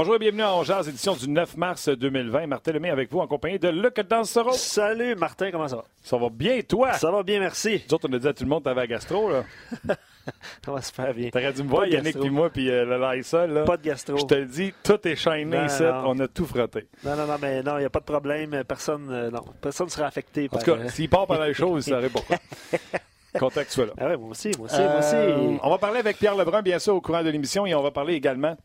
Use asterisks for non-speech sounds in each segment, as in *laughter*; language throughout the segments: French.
Bonjour et bienvenue à Angers, édition du 9 mars 2020. Martin Lemay avec vous en compagnie de Luc Dansero. Salut Martin, comment ça va? Ça va bien, toi? Ça va bien, merci. Nous autres, on a dit à tout le monde que t'avais la gastro, là. *laughs* ça va super bien. T'aurais dû me voir, Yannick puis moi, puis euh, le Lysol, là. Pas de gastro. Je te le dis, tout est shiny Non, ici, on a tout frotté. Non, non, non, mais non, il n'y a pas de problème. Personne euh, non, personne ne sera affecté En par... tout cas, euh, s'il part pendant les choses, il saurait pourquoi. Tu sois là. Ah ouais, moi aussi, moi aussi, moi Euh, aussi. on va parler avec Pierre Lebrun, bien sûr, au courant de l'émission, et on va parler également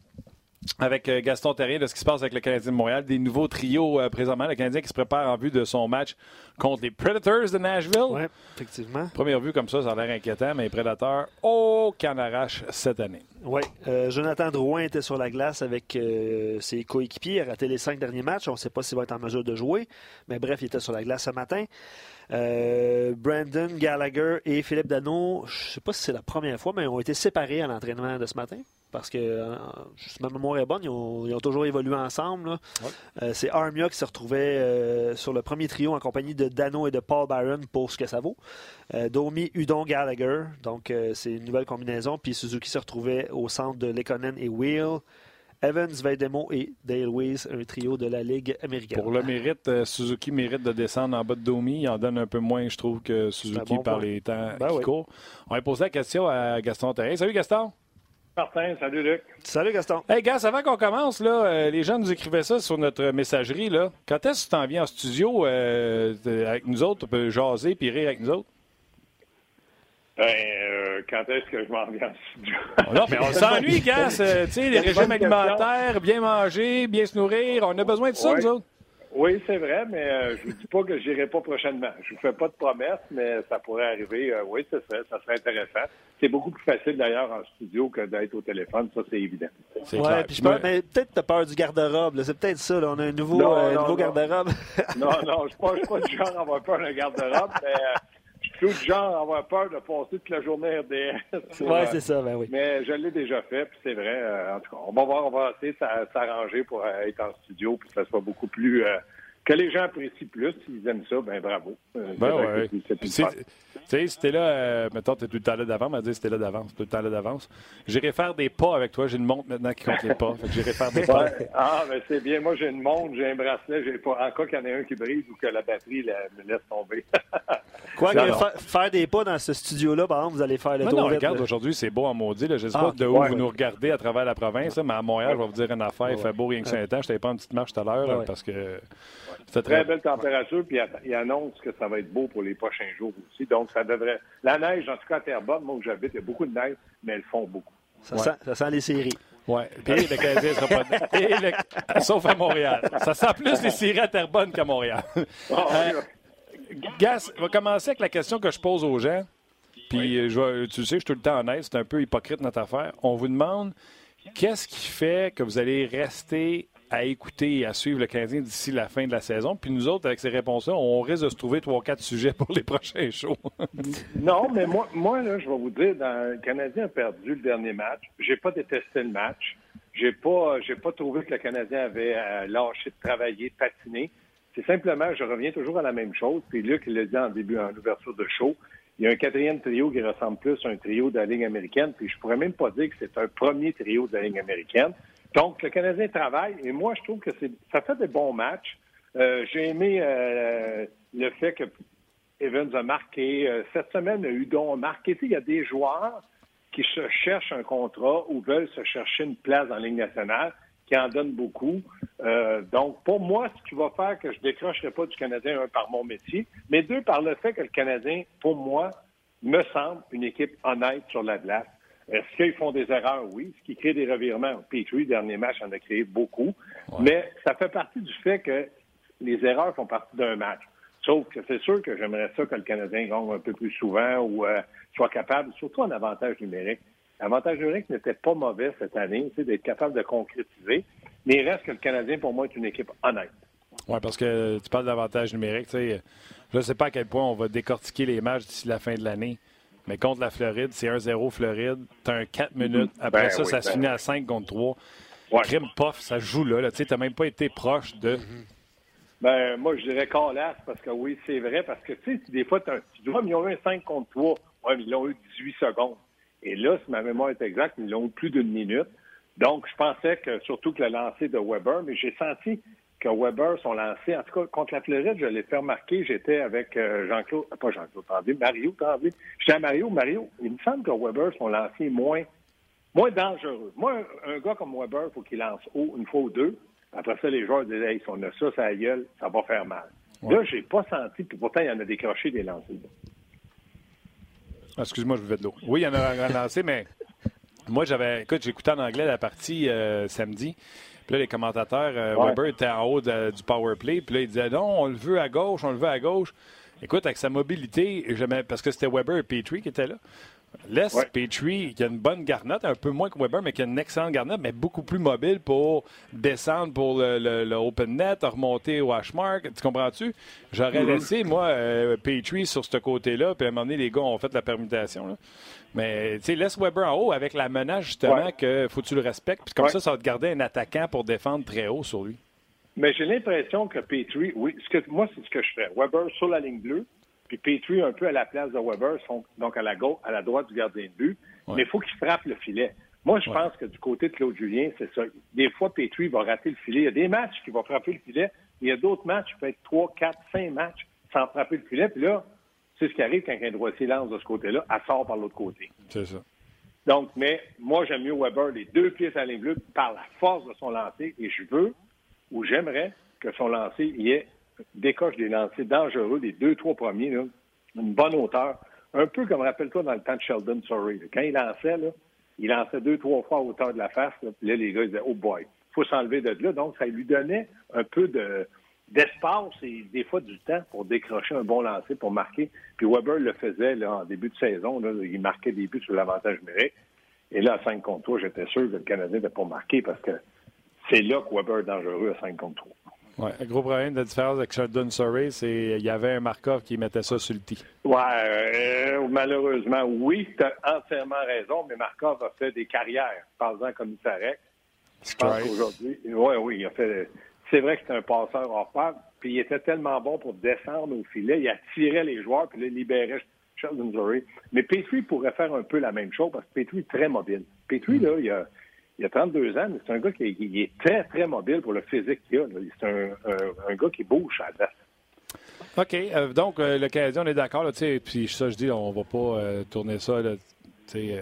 avec euh, Gaston Terrien de ce qui se passe avec le Canadien de Montréal, des nouveaux trios euh, présentement. Le Canadien qui se prépare en vue de son match contre les Predators de Nashville. Oui, effectivement. Première vue comme ça, ça a l'air inquiétant, mais les Prédateurs, oh, qu'en arrache cette année. Oui, euh, Jonathan Drouin était sur la glace avec euh, ses coéquipiers. Il a raté les cinq derniers matchs. On ne sait pas s'il va être en mesure de jouer. Mais bref, il était sur la glace ce matin. Brandon Gallagher et Philippe Dano, je ne sais pas si c'est la première fois, mais ils ont été séparés à l'entraînement de ce matin. Parce que, euh, si ma mémoire est bonne, ils ont, ils ont toujours évolué ensemble. Euh, c'est Armia qui se retrouvait euh, sur le premier trio en compagnie de Dano et de Paul Byron pour ce que ça vaut. Euh, Domi, Udon, Gallagher. Donc, c'est une nouvelle combinaison. Puis Suzuki se retrouvait au centre de Lekonen et Wheel. Evans, Veidemo et Dale Weiss, un trio de la Ligue américaine. Pour le mérite, Suzuki mérite de descendre en bas de Domi. Il en donne un peu moins, je trouve, que Suzuki bon par point. les temps Ben qui oui. courent. On va poser la question à Gaston Terrien. Salut Gaston! Martin, salut Luc. Salut Gaston. Hey, gars, avant qu'on commence, là, euh, les gens nous écrivaient ça sur notre messagerie. Là. Quand est-ce que tu t'en viens en studio euh, avec nous autres? Tu peux jaser puis rire avec nous autres? Ben, euh, quand est-ce que je m'en viens en studio? Non, mais on *laughs* s'ennuie, c'est- Tu sais, les régimes alimentaires, bien manger, bien se nourrir. On a besoin de ça, Ouais. nous autres. Oui, c'est vrai, mais euh, je vous dis pas que j'irai pas prochainement. Je vous fais pas de promesses, mais ça pourrait arriver. Euh, oui, ça serait, ça serait intéressant. C'est beaucoup plus facile d'ailleurs en studio que d'être au téléphone, ça c'est évident. C'est Ouais, clair. puis je Puis pense- mais peut-être tu as peur du garde-robe. là. C'est peut-être ça. là. On a un nouveau, Non, euh, non, nouveau non. garde-robe. Non, *laughs* non, je je suis pas du genre à avoir peur d'un garde-robe, mais euh, du genre avoir peur de passer toute la journée RDS. oui, Euh, c'est ça. Ben oui. Mais je l'ai déjà fait, puis c'est vrai. euh, en tout cas, on va voir, on va essayer de s'a- s'arranger pour euh, être en studio, puis que ça soit beaucoup plus. Que les gens apprécient plus. S'ils aiment ça, ben bravo. Euh, Ben ouais. Tu sais, si t'es là, euh, mettons, t'es tout le temps là d'avant, m'a dit c'était là d'avance, tout le temps là d'avance. J'irai faire des pas avec toi. J'ai une montre maintenant qui compte les pas. Fait que j'irai faire des pas. Ah, ben c'est bien. Moi, j'ai une montre, j'ai un bracelet, j'ai pas. En cas qu'il y en ait un qui brise ou que la batterie la- me laisse tomber. *laughs* Quoi Non, que fa- faire des pas dans ce studio-là, par exemple, vous allez faire le Non, tour non, vite, regarde, aujourd'hui, c'est beau en maudit. Là. Je sais Ah, pas de où ouais. vous nous regardez à travers la province, là, mais à Montréal, je vais vous dire une affaire. Il fait beau rien que saint temps. Je t'avais pas une petite marche tout à l'heure parce que c'était Très très belle température, puis il annonce que ça va être beau pour les prochains jours aussi. Donc, ça devrait. La neige, en tout cas à Terrebonne, moi où j'habite, il y a beaucoup de neige, mais elles font beaucoup. Ça, sent, ça sent les séries. Ouais. Puis le Canadien sera pas *laughs* le- Sauf à Montréal. Ça sent plus les séries à Terrebonne qu'à Montréal. Ah, Euh, Gas, on va commencer avec la question que je pose aux gens. Puis, euh, je vais- tu le sais, je suis tout le temps honnête, c'est un peu hypocrite notre affaire. On vous demande qu'est-ce qui fait que vous allez rester à écouter et à suivre le Canadien d'ici la fin de la saison. Puis nous autres, avec ces réponses-là, on risque de se trouver trois, quatre sujets pour les prochains shows. *laughs* Non, mais moi, moi là, je vais vous dire, dans, le Canadien a perdu le dernier match. J'ai pas détesté le match. J'ai pas, j'ai pas trouvé que le Canadien avait euh, lâché de travailler, de patiner. C'est simplement, je reviens toujours à la même chose. Puis Luc il l'a dit en début, en ouverture de show. Il y a un quatrième trio qui ressemble plus à un trio de la Ligue américaine. Puis je pourrais même pas dire que c'est un premier trio de la Ligue américaine. Donc, le Canadien travaille. Et moi, je trouve que ça fait des bons matchs. Euh, j'ai aimé euh, le fait que Evans a marqué. Euh, cette semaine, Hudon a marqué. Il y a des joueurs qui se cherchent un contrat ou veulent se chercher une place en Ligue nationale, qui en donnent beaucoup. Donc, pour moi, ce qui va faire que je décrocherai pas du Canadien, un, par mon métier, mais deux, par le fait que le Canadien, pour moi, me semble une équipe honnête sur la glace. Est-ce qu'ils font des erreurs? Oui. Est-ce qu'ils créent des revirements? Petrie, dernier match, en a créé beaucoup. Mais ça fait partie du fait que les erreurs font partie d'un match. Sauf que c'est sûr que j'aimerais ça que le Canadien gagne un peu plus souvent ou euh, soit capable, surtout en avantage numérique. L'avantage numérique n'était pas mauvais cette année, d'être capable de concrétiser. Mais il reste que le Canadien, pour moi, est une équipe honnête. Oui, parce que tu parles d'avantage numérique. Je ne sais pas à quel point on va décortiquer les matchs d'ici la fin de l'année. Mais contre la Floride, c'est 1-0 Floride. Tu as un 4 minutes. Après Ben ça, oui, ça se ben finit oui. à 5 contre 3. Ouais. Crime puff, ça joue là. là. Tu n'as même pas été proche de. Ben, moi, je dirais calasse, parce que oui, c'est vrai, parce que, tu sais, des fois, tu Ouais, mais ils ont eu un 5 contre 3. Oui, mais ils l'ont eu 18 secondes. Et là, si ma mémoire est exacte, ils l'ont eu plus d'une minute. Donc, je pensais que surtout que le lancer de Weber, mais j'ai senti que Weber, son lancé, en tout cas, contre la Floride, je l'ai fait remarquer, j'étais avec euh, Jean-Claude, pas Jean-Claude Tremblay, Mario Tremblay. J'étais à Mario, Mario, il me semble que Weber, son lancé est moins, moins dangereux. Moi, un, gars comme Weber, il faut qu'il lance haut une fois ou deux. Après ça, les joueurs disent, hey, si on a ça, ça gueule, ça va faire mal. Là, j'ai pas senti, puis pourtant, il y en a décroché des lancers. Ah, excuse-moi, je vous fais de l'eau. Oui, il y en a un lancé, mais moi, j'avais. Écoute, j'écoutais en anglais la partie euh, samedi. Puis là, les commentateurs, euh, Weber était en haut du power play. Puis là, il disait non, on le veut à gauche, on le veut à gauche. Écoute, avec sa mobilité, parce que c'était Weber et Petrie qui étaient là. Laisse Petrie, qui a une bonne garnotte, un peu moins que Weber, mais qui a une excellente garnotte, mais beaucoup plus mobile pour descendre pour le, open net, remonter au hash mark. Tu comprends-tu? J'aurais mm-hmm. laissé, moi, euh, Petrie sur ce côté-là, puis à un moment donné, les gars ont fait la permutation. Mais tu sais, laisse Weber en haut avec la menace justement que faut que tu le respectes. Puis comme ça, ça va te garder un attaquant pour défendre très haut sur lui. Mais j'ai l'impression que Petrie, oui, ce que, moi, c'est ce que je fais. Weber sur la ligne bleue, puis Petrie un peu à la place de Weber, donc à la gauche, à la droite du gardien de but. Mais il faut qu'il frappe le filet. Moi, je pense que du côté de Claude Julien, c'est ça. Des fois, Petrie va rater le filet. Il y a des matchs qui vont frapper le filet. Il y a d'autres matchs peuvent être trois, quatre, cinq matchs sans frapper le filet. Puis là, c'est ce qui arrive quand un droitier lance de ce côté-là, elle sort par l'autre côté. C'est ça. Donc, mais moi, j'aime mieux Weber, les deux pieds à la ligne bleue, par la force de son lancer, et je veux, ou j'aimerais, que son lancer y ait, décoche des lancers dangereux, les deux, trois premiers, une bonne hauteur. Un peu comme, rappelle-toi, dans le temps de Sheldon Sorry. Quand il lançait, il lançait deux, trois fois à hauteur de la face. Là, les gars, ils disaient, oh boy, faut s'enlever de là. Donc, ça lui donnait un peu de, d'espace et des fois du temps pour décrocher un bon lancer, pour marquer. Puis Weber le faisait en début de saison. Il marquait des buts sur l'avantage numérique. Et là, à 5 contre 3, j'étais sûr que le Canadien n'était pas marqué parce que c'est là que Weber est dangereux à 5 contre 3. Oui, le gros problème de différence avec Sheldon Surrey, c'est qu'il y avait un Markov qui mettait ça sur le tee. Oui, euh, malheureusement, oui, tu as entièrement raison, mais Markov a fait des carrières, par comme il s'arrête. Je pense qu'aujourd'hui, oui, oui, il a fait c'est vrai que c'était un passeur hors pair, puis il était tellement bon pour descendre au filet, il attirait les joueurs, puis il libérait Sheldon Zurray. Mais Petrie pourrait faire un peu la même chose, parce que Petrie est très mobile. Petrie, là, il a, il a 32 ans, mais c'est un gars qui est, très, très mobile pour le physique qu'il a. C'est un, un, gars qui bouge à la OK. Euh, donc, euh, le Canadien, on est d'accord. Puis ça, je dis, on va pas euh, tourner ça là, euh,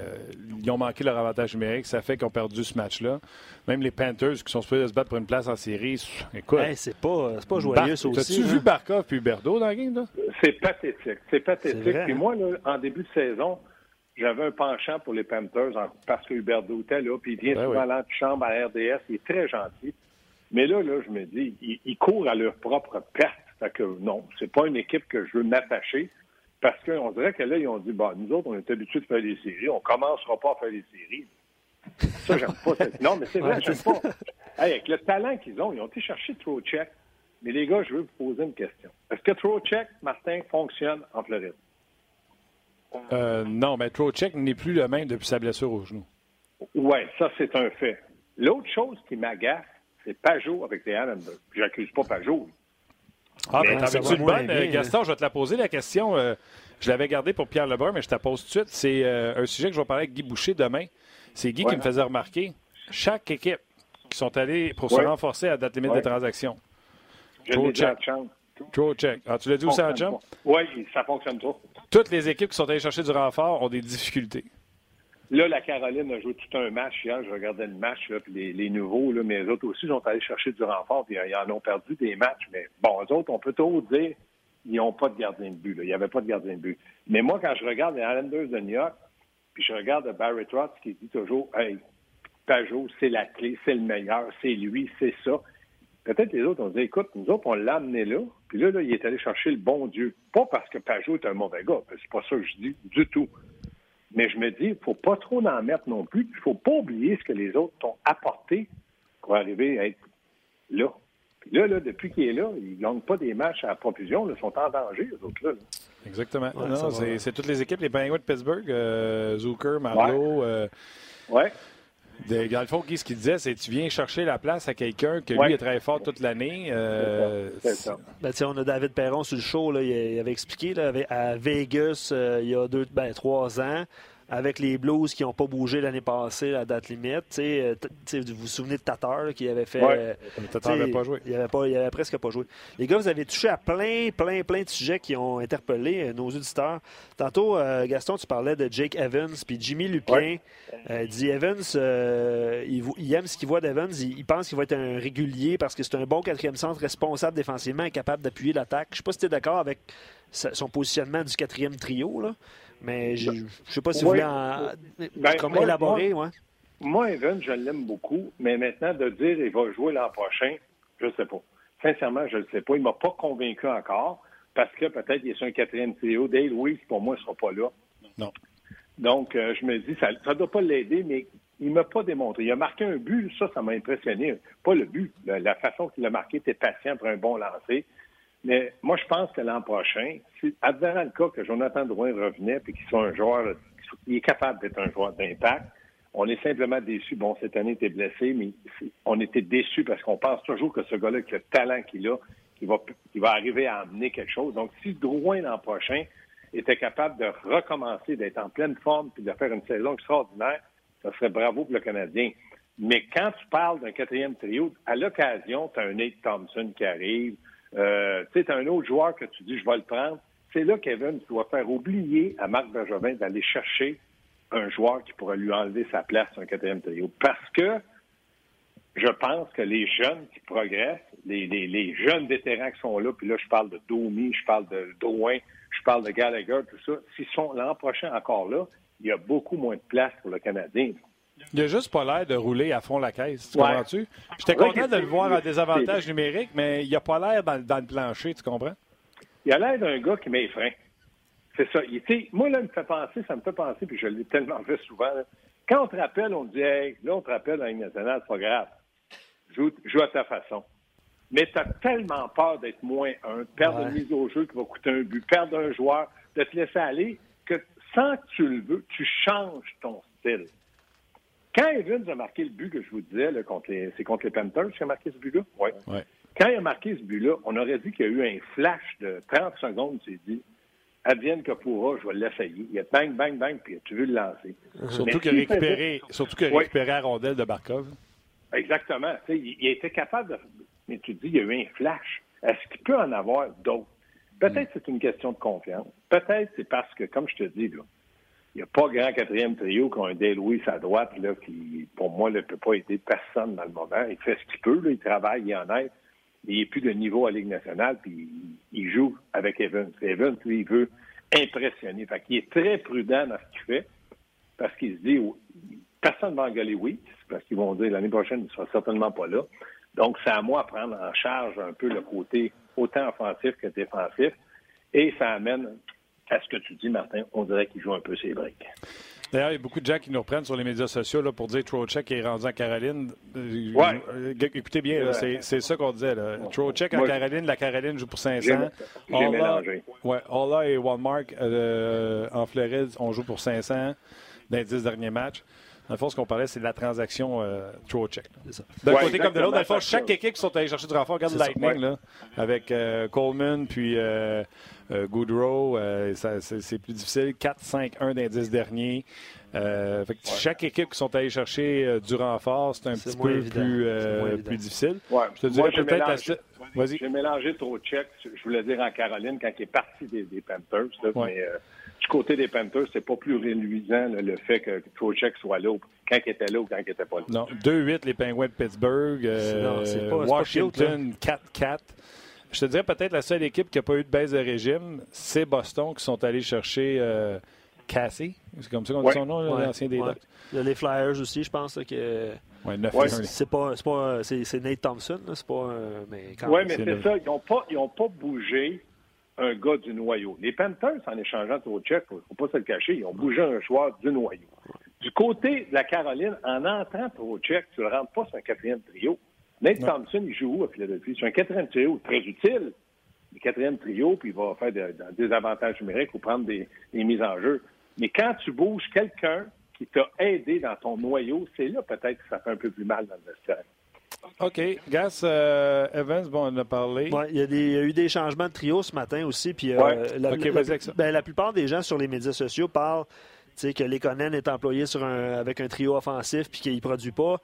ils ont manqué leur avantage numérique. Ça fait qu'ils ont perdu ce match-là. Même les Panthers qui sont supposés se battre pour une place en série, écoute. c'est pas, pas joyeux, ça aussi. T'as-tu vu Barkov puis Berdo dans la game? C'est pathétique. C'est pathétique. Puis hein? moi, en début de saison, j'avais un penchant pour les Panthers parce que Huberdo était là, puis il vient ben souvent à l'antichambre à RDS, il est très gentil. Mais là, là, je me dis, ils, courent à leur propre perte. Fait que non, c'est pas une équipe que je veux m'attacher. Parce qu'on dirait que là, ils ont dit, bah, nous autres, on est habitués de faire des séries, on commencera pas à faire des séries. Ça, j'aime pas. Cette... Non, mais c'est vrai, j'aime pas. avec le talent qu'ils ont, ils ont été chercher Trocheck. Mais les gars, je veux vous poser une question. Est-ce que Trocheck, Martin, fonctionne en Floride? Euh, non, mais Trocheck n'est plus le même depuis sa blessure au genou. Oui, ça, c'est un fait. L'autre chose qui m'agace, c'est Pajot avec les Islanders. J'accuse pas Pajot. Ah, ben, t'avais-tu une bonne? Euh, Gaston, je vais te la poser, la question. Euh, je l'avais gardée pour Pierre Lebrun, mais je te la pose tout de suite. C'est euh, un sujet que je vais parler avec Guy Boucher demain. C'est Guy qui me faisait remarquer. Chaque équipe qui sont allées pour se renforcer à date limite des transactions. Trop check. Trop check. Ah, tu l'as dit aussi en champ? Oui, ça fonctionne pas. Toutes les équipes qui sont allées chercher du renfort ont des difficultés. Là, la Caroline a joué tout un match hier. Je regardais le match, puis les, nouveaux, mais les autres aussi sont allés chercher du renfort, puis ils en ont perdu des matchs. Mais bon, eux autres, on peut toujours dire ils n'ont pas de gardien de but. Il n'y avait pas de gardien de but. Mais moi, quand je regarde les Islanders de New York, puis je regarde Barry Trotz qui dit toujours Hey, Pajot, c'est la clé, c'est le meilleur, c'est lui, c'est ça. Peut-être les autres ont dit Écoute, nous autres, on l'a amené là, puis là, là, il est allé chercher le bon Dieu. Pas parce que Pajot est un mauvais gars, c'est pas ça que je dis du tout. Mais je me dis, il ne faut pas trop en mettre non plus. Il ne faut pas oublier ce que les autres t'ont apporté pour arriver à être là. Puis là, là depuis qu'il est là, ils ne gagnent pas des matchs à profusion. Ils sont en danger, les autres-là. Exactement. c'est toutes les équipes, les Penguins de Pittsburgh, euh, Zucker, Marlowe. Ouais. Euh, dans le fond, ce qu'il disait, c'est que tu viens chercher la place à quelqu'un que lui est très fort toute l'année. Euh, c'est ça. Ben, on a David Perron sur le show. Là, il, avait expliqué là, à Vegas il y a deux, ben, trois ans. Avec les Blues qui n'ont pas bougé l'année passée à date limite. Euh, vous vous souvenez de Tatar qui avait fait. Ouais. Tatar n'avait pas joué. Il avait, pas, il avait presque pas joué. Les gars, vous avez touché à plein, plein, plein de sujets qui ont interpellé nos auditeurs. Tantôt, Gaston, tu parlais de Jake Evans puis Jimmy Lupien. dit Evans, il, aime ce qu'il voit d'Evans. Il, il, pense qu'il va être un régulier parce que c'est un bon quatrième centre responsable défensivement, capable d'appuyer l'attaque. Je ne sais pas si tu es d'accord avec son positionnement du quatrième trio, là, mais je ne sais pas si vous voulez en, ben, comment élaborer. Moi, moi, Evan, je l'aime beaucoup, mais maintenant, de dire qu'il va jouer l'an prochain, je ne sais pas. Sincèrement, je ne le sais pas. Il ne m'a pas convaincu encore parce que peut-être qu'il est sur un quatrième trio. Dale Weiss, pour moi, ne sera pas là. Non. Donc, euh, je me dis, ça ne doit pas l'aider, mais il ne m'a pas démontré. Il a marqué un but, ça, ça m'a impressionné. Pas le but, la, façon qu'il a marqué, était patient pour un bon lancer. Mais moi, je pense que l'an prochain, si, advenant le cas que Jonathan Drouin revenait et qu'il soit un joueur, qui est capable d'être un joueur d'impact, on est simplement déçu. Bon, cette année, il était blessé, mais on était déçu parce qu'on pense toujours que ce gars-là, avec le talent qu'il a, qu'il va, va arriver à amener quelque chose. Donc, si Drouin l'an prochain était capable de recommencer, d'être en pleine forme puis de faire une saison extraordinaire, ça serait bravo pour le Canadien. Mais quand tu parles d'un quatrième trio, à l'occasion, tu as un Nate Thompson qui arrive, euh, sais, un autre joueur que tu dis, je vais le prendre. C'est là, Kevin, tu dois faire oublier à Marc Bergevin d'aller chercher un joueur qui pourrait lui enlever sa place sur un quatrième trio. Parce que je pense que les jeunes qui progressent, les, jeunes vétérans qui sont là, puis là, je parle de Domi, je parle de Drouin, je parle de Gallagher, tout ça, s'ils sont l'an prochain encore là, il y a beaucoup moins de place pour le Canadien. Il n'a juste pas l'air de rouler à fond la caisse, tu comprends-tu? J'étais content de le voir en désavantage numérique, mais il n'a pas l'air dans, le plancher, tu comprends? Il a l'air d'un gars qui met les freins. C'est ça. moi, là, il me fait penser, ça me fait penser, puis je l'ai tellement fait souvent. Quand on te rappelle, on te dit, hey, là, on te rappelle dans la nationale, c'est pas grave. Joue, à ta façon. Mais tu as tellement peur d'être moins un, perdre une mise au jeu qui va coûter un but, perdre un joueur, de te laisser aller, que sans que tu le veux, tu changes ton style. Quand Evans a marqué le but que je vous disais, c'est contre les Panthers qu'il a marqué ce but-là? Oui. Ouais. Quand il a marqué ce but-là, on aurait dit qu'il y a eu un flash de 30 secondes, il s'est dit Advienne que pourra, je vais l'essayer. Il a bang, bang, bang, puis tu veux le lancer. Surtout qu'il a récupéré, surtout qu'il a récupéré la rondelle de Barkov. Exactement. Il, il, a été capable de. Mais tu dis, il y a eu un flash. Est-ce qu'il peut en avoir d'autres? Peut-être que c'est une question de confiance. Peut-être c'est parce que, comme je te dis, là, il n'y a pas grand quatrième trio qui a un Dale Louis à droite, là, qui, pour moi, ne peut pas aider personne dans le moment. Il fait ce qu'il peut, il travaille, il en aide. Il n'est plus de niveau à Ligue nationale, puis il, joue avec Evans. Evans, lui, il veut impressionner. Fait qu'il est très prudent dans ce qu'il fait, parce qu'il se dit, personne ne va engueuler oui, parce qu'ils vont dire l'année prochaine, il ne sera certainement pas là. Donc, c'est à moi de prendre en charge un peu le côté autant offensif que défensif. Et ça amène à ce que tu dis, Martin, on dirait qu'il joue un peu ses briques. D'ailleurs, il y a beaucoup de gens qui nous reprennent sur les médias sociaux là, pour dire Trocheck est rendu en Caroline. Euh, ouais. Euh, écoutez bien, c'est ça qu'on disait. Là. Trocheck en Caroline, la Caroline joue pour 500. J'ai mélangé. Ouais, Ola et Walmart euh, en Floride, on joue pour 500 dans les 10 derniers matchs. Dans le fond, ce qu'on parlait, c'est de la transaction euh, Trocheck. D'un côté comme de l'autre. Dans le fond, chaque équipe qui sont allés chercher du renfort, regarde Lightning, là, avec Coleman, puis euh, Goodrow, euh, c'est plus difficile. 4-5-1 des 10 derniers. Euh, chaque équipe qui sont allées chercher du renfort, c'est un petit peu plus, plus difficile. Je te dirais peut-être J'ai mélangé trop check, je voulais dire en Caroline, quand il est parti des, Panthers. mais, du côté des Panthers, c'est pas plus réluisant le fait que Trocheck soit là quand il était là ou quand il n'était pas là. Non, 2-8 les Penguins de Pittsburgh, Washington 4-4. Je te dirais peut-être la seule équipe qui n'a pas eu de baisse de régime, c'est Boston qui sont allés chercher euh, Cassie. C'est comme ça qu'on dit son nom, l'ancien des ouais. Il y a les Flyers aussi, je pense. que... Oui, 9 C'est pas, pas c'est, Nate Thompson, c'est pas. mais oui, mais c'est, ça. Ils n'ont pas, pas bougé un gars du noyau. Les Panthers, en échangeant au check, il ne faut pas se le cacher, ils ont bougé un joueur du noyau. Du côté de la Caroline, en entrant au check, tu ne rentres pas sur un quatrième trio. Nate Thompson, il joue où à Philadelphie? C'est un quatrième trio très utile. Le quatrième trio, puis il va faire des avantages numériques ou prendre des, mises en jeu. Mais quand tu bouges quelqu'un qui t'a aidé dans ton noyau, c'est là peut-être que ça fait un peu plus mal dans le vestiaire. OK. Gas euh, Evans, bon, on en a parlé. il, y a eu des changements de trio ce matin aussi. Puis, euh, la, ben, la, plupart des gens sur les médias sociaux parlent que Lekonen est employé sur un, avec un trio offensif puis qu'il ne produit pas.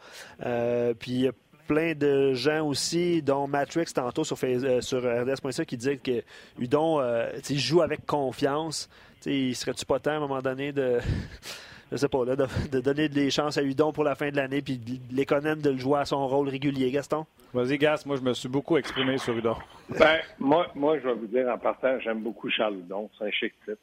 Euh, puis il y a plein de gens aussi, dont Matrix tantôt sur, sur RDS.ca qui disait que Udon joue avec confiance. il serait-tu pas temps à un moment donné de. *laughs* je sais pas, là, de, donner des chances à Udon pour la fin de l'année puis Lekonen de le jouer à son rôle régulier, Gaston? Vas-y, Gas, moi je me suis beaucoup exprimé sur Udon. *laughs* Ben, moi, moi, je vais vous dire en partant, j'aime beaucoup Charles Udon, c'est un chic type.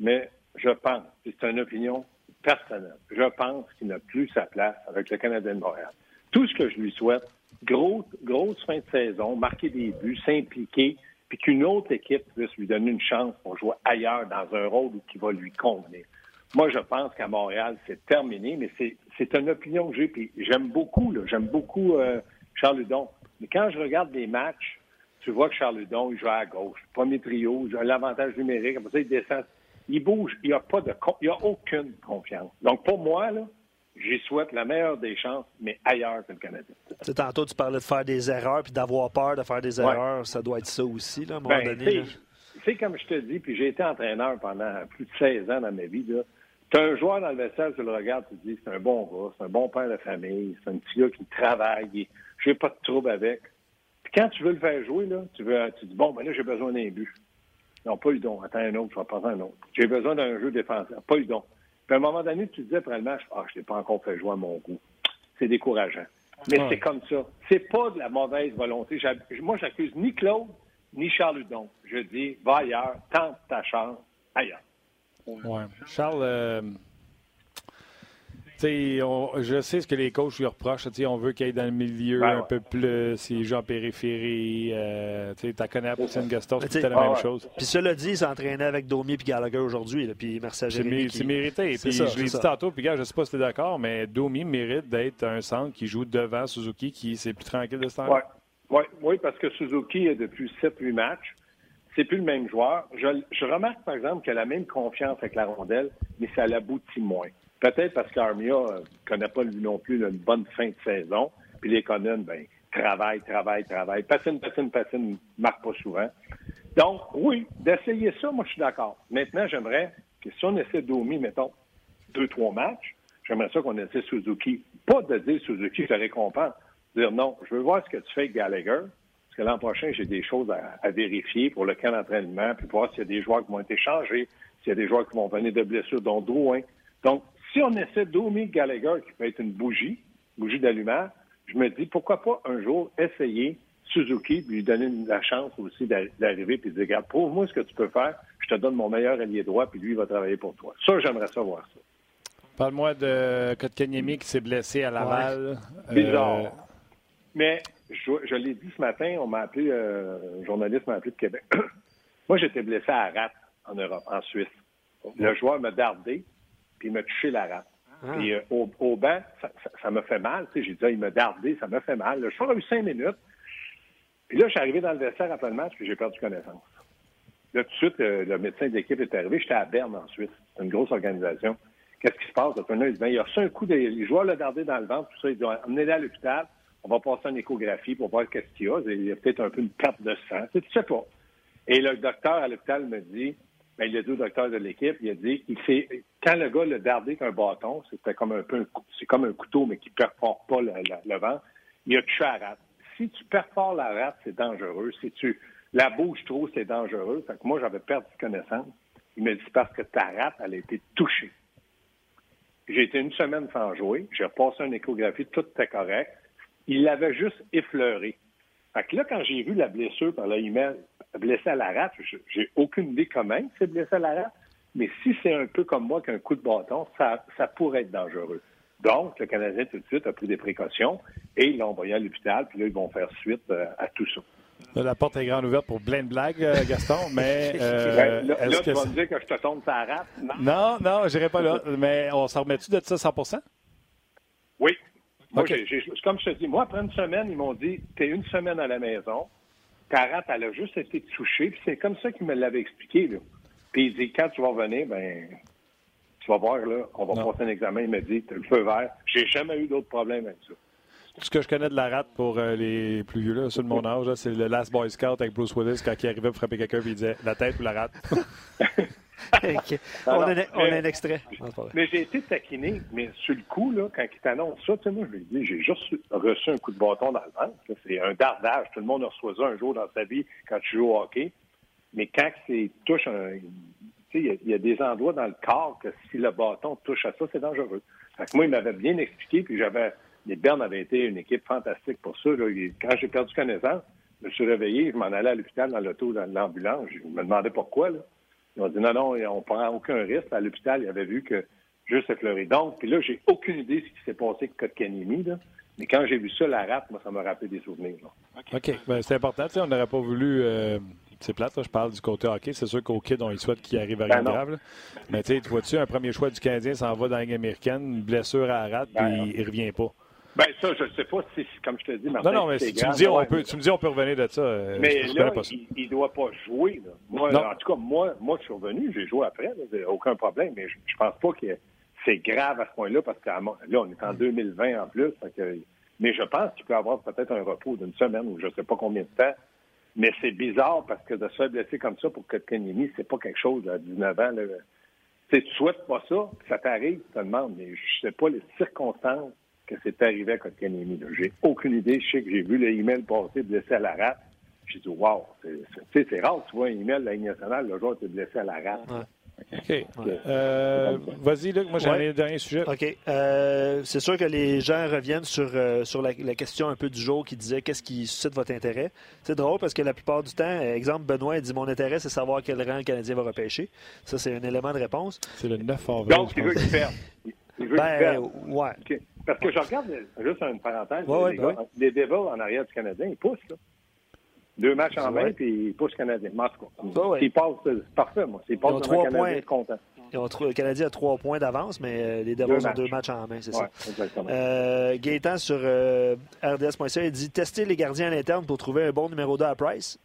Mais je pense, c'est une opinion personnelle, je pense qu'il n'a plus sa place avec le Canadien de Montréal. Tout ce que je lui souhaite, grosse, grosse fin de saison, marquer des buts, s'impliquer, puis qu'une autre équipe puisse lui donner une chance pour jouer ailleurs dans un rôle qui va lui convenir. Moi, je pense qu'à Montréal, c'est terminé, mais c'est une opinion que j'ai, puis j'aime beaucoup, j'aime beaucoup euh, Charles Hudon. Mais quand je regarde des matchs, tu vois que Charles Hudon, il joue à gauche. Premier trio, il a l'avantage numérique. Après ça, il descend il bouge, il n'y a pas de, il a aucune confiance. Donc pour moi, là, j'y souhaite la meilleure des chances, mais ailleurs que le Canadien. tantôt, tu parlais de faire des erreurs puis d'avoir peur de faire des erreurs. Ça doit être ça aussi, là, à un moment ben, donné. C'est comme je te dis, puis j'ai été entraîneur pendant plus de 16 ans dans ma vie. Tu as un joueur dans le vaisselle, tu le regardes, tu te dis, c'est un bon gars, c'est un bon père de famille, c'est un petit gars qui travaille, je n'ai pas de trouble avec. Puis quand tu veux le faire jouer, là, tu, veux, tu dis, bon, ben là, j'ai besoin d'un but. Non, pas eu don. Attends un autre, je vais passer un autre. J'ai besoin d'un jeu défensif. Pas eu don. Puis à un moment donné, tu disais après le match, ah, je l'ai pas encore fait jouer à mon goût. C'est décourageant. Mais c'est comme ça. C'est pas de la mauvaise volonté. Moi, j'accuse ni Claude, ni Charles Hudon. Je dis, va ailleurs, tente ta chance ailleurs. Ouais. Charles, euh, je sais ce que les coachs lui reprochent. On veut qu'il aille dans le milieu ben un peu plus, il joue en périphérie. Euh, tu connais à Poutine Gaston, c'était la même chose. Puis cela dit, il s'entraînait avec Domi et Gallagher aujourd'hui. Puis merci à. C'est mérité. Puis je l'ai dit tantôt, puis gars, je sais pas si tu es d'accord, mais Domi mérite d'être un centre qui joue devant Suzuki, qui c'est plus tranquille de ce temps ouais. Ouais, oui, parce que Suzuki a depuis 7-8 matchs. C'est plus le même joueur. Je, je remarque, par exemple, qu'il a la même confiance avec la rondelle, mais ça l'aboutit moins. Peut-être parce qu'Armia ne euh, connaît pas lui non plus une bonne fin de saison. Puis les Conan, ben, travaillent, travaillent, travaillent. Patine, patine, patine, ne marque pas souvent. Donc, oui, d'essayer ça, moi, je suis d'accord. Maintenant, j'aimerais que si on essaie d'Omi, mettons, deux, trois matchs, j'aimerais ça qu'on essaie Suzuki. Pas de dire Suzuki te récompense. Dire non, je veux voir ce que tu fais avec Gallagher. Parce que l'an prochain, j'ai des choses à, vérifier pour le camp d'entraînement, puis voir s'il y a des joueurs qui vont être échangés, s'il y a des joueurs qui vont venir de blessures, dont Drouin. Donc, si on essaie d'Omi Gallagher, qui peut être une bougie, bougie d'allumage, je me dis, pourquoi pas un jour essayer Suzuki, lui donner la chance aussi d'arriver et de dire, regarde, prouve-moi ce que tu peux faire, je te donne mon meilleur allié droit, puis lui, il va travailler pour toi. Ça, j'aimerais savoir ça. Parle-moi de Kotkaniemi qui s'est blessé à Laval. Euh, Bizarre. Mais je, l'ai dit ce matin, on m'a appelé, euh, un journaliste m'a appelé de Québec. *clears throat* Moi, j'étais blessé à Arras, en Europe, en Suisse. Le joueur m'a dardé, il m'a touché la rate. Ah. Puis euh, au, banc, ça, me fait mal. J'ai dit, ah, il m'a dardé, ça me fait mal. Le choix a eu cinq minutes. Puis là, je suis arrivé dans le vestiaire après le match, puis j'ai perdu connaissance. Là, tout de suite, euh, le médecin d'équipe est arrivé. J'étais à Berne, en Suisse. C'est une grosse organisation. Qu'est-ce qui se passe? Là, il dit, ben, il a reçu un coup, de... les joueurs l'ont dardé dans le ventre, tout ça. Il dit, emmenez-le à l'hôpital. On va passer une échographie pour voir qu'est-ce qu'il y a. Il y a peut-être un peu une perte de sang. Tu sais pas. Et le docteur à l'hôpital me dit, ben, il a dit au docteur de l'équipe, il a dit, quand le gars l'a dardé qu'un bâton, c'était comme un peu, c'est comme un couteau, mais qui perfore pas le, vent, il a tué la rate. Si tu perfores la rate, c'est dangereux. Si tu la bouges trop, c'est dangereux. Fait que moi, j'avais perdu connaissance. Il m'a dit, parce que ta rate, elle a été touchée. J'ai été une semaine sans jouer. J'ai repassé une échographie, tout était correct. Il l'avait juste effleuré. Fait que là, quand j'ai vu la blessure par l'email, blessé à la rate, j'ai aucune idée comment c'est blessé à la rate, mais si c'est un peu comme moi qu'un coup de bâton, ça, ça pourrait être dangereux. Donc, le Canadien, tout de suite, a pris des précautions et il l'a envoyé à l'hôpital, puis là, ils vont faire suite euh, à tout ça. la porte est grande ouverte pour plein de blagues, euh, Gaston, *laughs* mais... Euh, là, tu vas me dire que je te tombe sa rate, non? Non, non, j'irai pas là, mais on s'en remet-tu de ça 100% Oui. Moi, comme je te dis, moi, après une semaine, ils m'ont dit, t'es une semaine à la maison, ta rate, elle a juste été touchée. Puis c'est comme ça qu'il me l'avait expliqué. Là. Puis il dit, quand tu vas revenir, ben, tu vas voir, là, on va passer un examen. Il m'a dit, le feu vert. J'ai jamais eu d'autres problèmes avec ça. Ce que je connais de la rate pour euh, les plus vieux, là, ceux de mon âge, c'est le Last Boy Scout avec Bruce Willis quand il arrivait pour frapper quelqu'un et il disait la tête ou la rate. *laughs* *laughs* on, a, un extrait. Mais j'ai été taquiné, mais sur le coup, là, quand il t'annonce ça, moi, je lui dis, j'ai juste reçu un coup de bâton dans le ventre. C'est un dardage. Tout le monde a reçu ça un jour dans sa vie quand tu joues au hockey. Mais quand c'est touche un. Il y, a des endroits dans le corps que si le bâton touche à ça, c'est dangereux. Fait que moi, il m'avait bien expliqué, puis j'avais. Les Bernes avaient été une équipe fantastique pour ça. Quand j'ai perdu connaissance, je me suis réveillé, je m'en allais à l'hôpital dans l'auto, dans l'ambulance. Je me demandais pourquoi. Là. Ils ont dit non, non, on ne prend aucun risque. À l'hôpital, ils avaient vu que juste effleuré. Donc, puis là, j'ai aucune idée de ce qui s'est passé avec Kotkaniemi. Là. Mais quand j'ai vu ça, la rate, moi, ça m'a rappelé des souvenirs. OK. Ben, c'est important. on n'aurait pas voulu. Euh, c'est plate, je parle du côté hockey. C'est sûr qu'au Kid, on y souhaite qu'il arrive à rien ben grave. Mais tu vois-tu, un premier choix du Canadien s'en va dans la Ligue américaine, une blessure à la rate, ben puis il ne revient pas. Ben ça, je ne sais pas si, comme je te dis, Martin, Non, non, mais si tu, me dis, on peut, tu me dis on peut revenir de ça. Euh, mais là, il ne doit pas jouer. Moi, en tout cas, moi, moi, je suis revenu, j'ai joué après, aucun problème, mais je, ne pense pas que c'est grave à ce point-là, parce que là, on est en 2020 mm. en plus. mais je pense qu'il peut avoir peut-être un repos d'une semaine ou je ne sais pas combien de temps. Mais c'est bizarre parce que de se faire blesser comme ça pour Kotkaniemi, c'est pas quelque chose à 19 ans. Là. Tu souhaites pas ça, ça t'arrive, tu te demandes, mais je sais pas les circonstances que c'est arrivé à Kotkaniemi. J'ai aucune idée. Je sais que j'ai vu l'email passer blessé à la rate. J'ai dit, wow, c'est rare, tu vois un email de la Ligue nationale, le joueur était blessé à la rate. OK. Euh, vas-y, Luc. Moi, j'ai un dernier sujet. OK. Euh, c'est sûr que les gens reviennent sur, euh, sur la, question un peu du jour qui disait qu'est-ce qui suscite votre intérêt. C'est drôle parce que la plupart du temps, exemple, Benoît dit Mon intérêt, c'est savoir quel rang le Canadien va repêcher. Ça, c'est un élément de réponse. C'est le 9 avril. Donc, il veut qu'il perde. Il veut ben, ouais. Parce que je regarde, juste une parenthèse, ouais, les, ben les Devils en arrière du Canadien, ils poussent. Là. Deux matchs en main, puis ils poussent le Canadien. En tout cas, passent, c'est parfait, moi. S'ils passent trois points. content. le Canadien a trois points d'avance, mais euh, les Devils ont deux matchs en main, c'est ouais, ça. Exactement. Euh, Gaétan sur euh, RDS.ca, il dit tester les gardiens à l'interne pour trouver un bon numéro 2 à Price.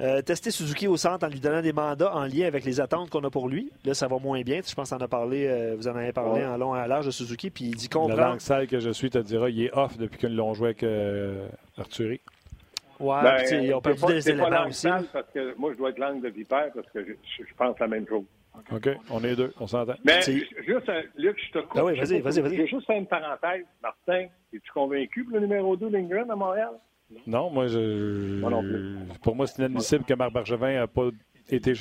Euh, tester Suzuki au centre en lui donnant des mandats en lien avec les attentes qu'on a pour lui. Là, ça va moins bien. Je pense en a parlé, euh, vous en avez parlé en long et à large de Suzuki. Puis il dit qu'on La langue sale que je suis te dira, il est off depuis qu'ils l'ont joué avec euh, Arthurie. Ouais, ben, ils ont perdu des éléments aussi. Parce que moi, je dois être langue de vipère parce que je, pense la même chose. OK, on est deux, on s'entend. Mais juste, Luc, je te coupe. Ah oui, vas-y, vas-y, vas-y. Je vais juste faire une parenthèse. Martin, es-tu convaincu pour le numéro 2 Lindgren à Montréal? Non, moi, je. Pour moi, c'est inadmissible que Marc Bergevin n'a pas été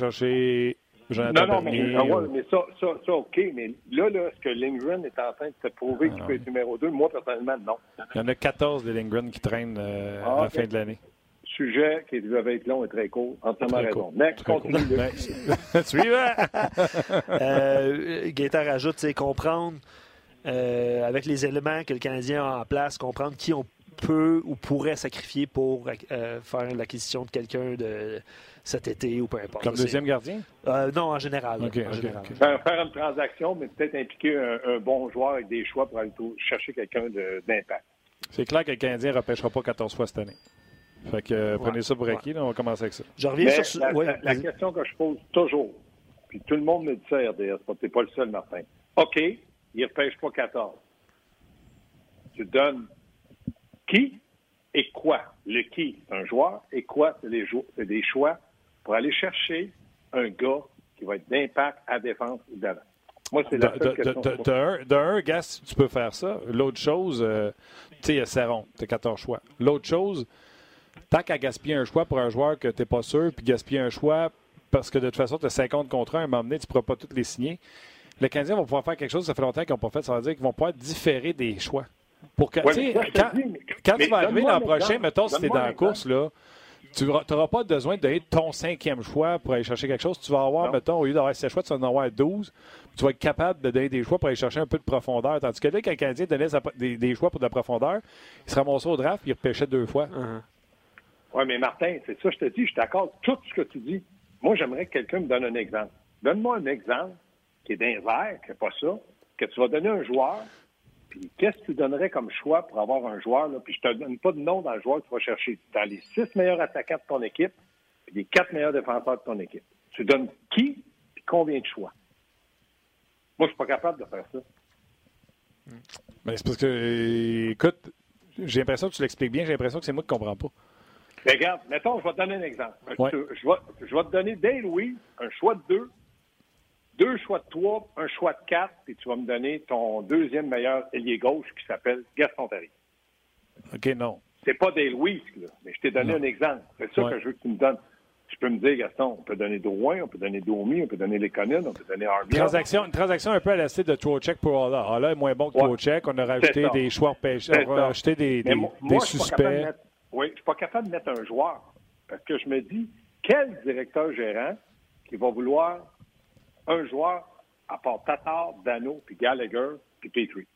Jonathan Non, non, mais, ah mais ça, ça, ça, OK. Mais là, là, est-ce que Lindgren est en train de te prouver qu'il peut être numéro 2? Moi, personnellement, non. Il y en a 14 des Lindgren qui traînent euh, ah, à la fin de l'année. Sujet qui devait être long et très court. Entièrement très raison. Next, continue. *laughs* Suivant! *laughs* euh, Gaëtan rajoute, c'est comprendre euh, avec les éléments que le Canadien a en place, comprendre qui on peut ou pourrait sacrifier pour euh, faire l'acquisition de quelqu'un de cet été ou peu importe. Comme deuxième gardien? Euh, non, en général. Faire, une transaction, mais peut-être impliquer un, bon joueur avec des choix pour aller chercher quelqu'un d'impact. C'est clair que le Canadien ne repêchera pas 14 fois cette année. Fait que euh, prenez ça pour acquis, on va commencer avec ça. Je reviens sur la, la, question que je pose toujours, puis tout le monde me dit ça, RDS, tu n'es pas le seul, Martin. OK, il ne repêche pas 14. Tu donnes qui et quoi. Le qui, c'est un joueur, et quoi, c'est des choix pour aller chercher un gars qui va être d'impact à défense ou d'avant. Moi, c'est la seule question. D'un, Gas, tu peux faire ça. L'autre chose, euh, tu sais, il y a Serron, tu as 14 choix. L'autre chose, tant qu'à gaspiller un choix pour un joueur que tu n'es pas sûr, puis gaspiller un choix parce que de toute façon, tu as 50 contre 1, à un moment donné, tu ne pourras pas tous les signer. Les Canadiens vont pouvoir faire quelque chose, ça fait longtemps qu'ils n'ont pas fait, ça veut dire qu'ils vont pouvoir différer des choix. Pour quand, tu vas arriver l'an prochain, mettons, si tu es dans la course, là, tu n'auras pas besoin de donner ton cinquième choix pour aller chercher quelque chose. Tu vas avoir, mettons, au lieu d'avoir 7 choix, tu vas en avoir 12. Tu vas être capable de donner des choix pour aller chercher un peu de profondeur. Tandis que là, quand le Canadien donnait des, choix pour de la profondeur, il se ramassait au draft et il repêchait deux fois. Uh-huh. Oui, mais Martin, c'est ça, je te dis, je t'accorde tout ce que tu dis. Moi, j'aimerais que quelqu'un me donne un exemple. Donne-moi un exemple qui est d'un vert, qui n'est pas ça, que tu vas donner un joueur puis qu'est-ce que tu donnerais comme choix pour avoir un joueur? Là? Puis je te donne pas de nom dans le joueur que tu vas chercher. Tu as les six meilleurs attaquants de ton équipe, puis les quatre meilleurs défenseurs de ton équipe. Tu donnes qui, puis combien de choix? Moi, je suis pas capable de faire ça. Mais c'est parce que, écoute, j'ai l'impression que tu l'expliques bien, j'ai l'impression que c'est moi qui ne comprends pas. regarde, mettons, je vais te donner un exemple. Je, vais, te donner Dale Louis, un choix de deux, deux choix de trois, un choix de quatre, puis tu vas me donner ton deuxième meilleur ailier gauche qui s'appelle Gaston Tarry. OK, non. C'est pas des Louis, là, mais je t'ai donné un exemple. C'est ça que je veux que tu me donnes. Tu peux me dire, Gaston, on peut donner Drouin, on peut donner Domi, on peut donner Lekonen, on peut donner Armia. Transaction, une transaction un peu à la style de Trocheck pour Allah. Allah est moins bon que ouais. On a rajouté des choix pêcheurs, on a rajouté des, des, moi, des suspects. oui, je ne suis pas capable de mettre un joueur. Parce que je me dis, quel directeur gérant qui va vouloir un joueur à part Tatar, Dano, puis Gallagher, puis Petrie?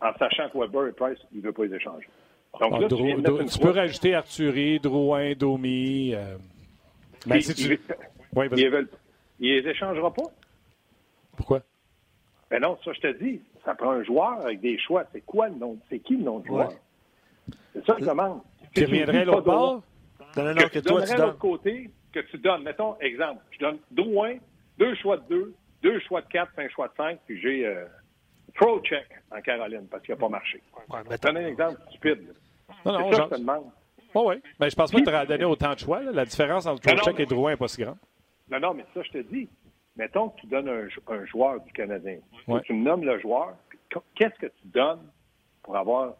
En sachant que Weber et Price, il ne veut pas les échanger. Donc, ah, là, tu, peux rajouter Arthurie, Drouin, Domi. Euh... Ben, si tu... oui, il, veulent... il les échangera pas. Pourquoi? Ben non, ça, je te dis. Ça prend un joueur avec des choix. C'est quoi le nom? C'est qui le nom du joueur? Ouais. C'est ça que je demande. Tu reviendrais l'autre bord? Non, non, non, que, que tu toi, tu l'autre côté, que tu donnes. Mettons, exemple, je donne Drouin, deux choix de deux, deux choix de quatre, un choix de cinq, puis j'ai euh, Pro check en Caroline parce qu'il n'a pas marché. Ouais, je un exemple stupide. Non, non, ça, je te demande. Oh, oui, mais je pense pas que tu auras donné autant de choix. Là. La différence entre Pro check et Drouin n'est pas si grande. Non, non, mais ça, je te dis. Mettons que tu donnes un, un joueur du Canadien. Ouais. Tu me nommes le joueur. Qu'est-ce que tu donnes pour avoir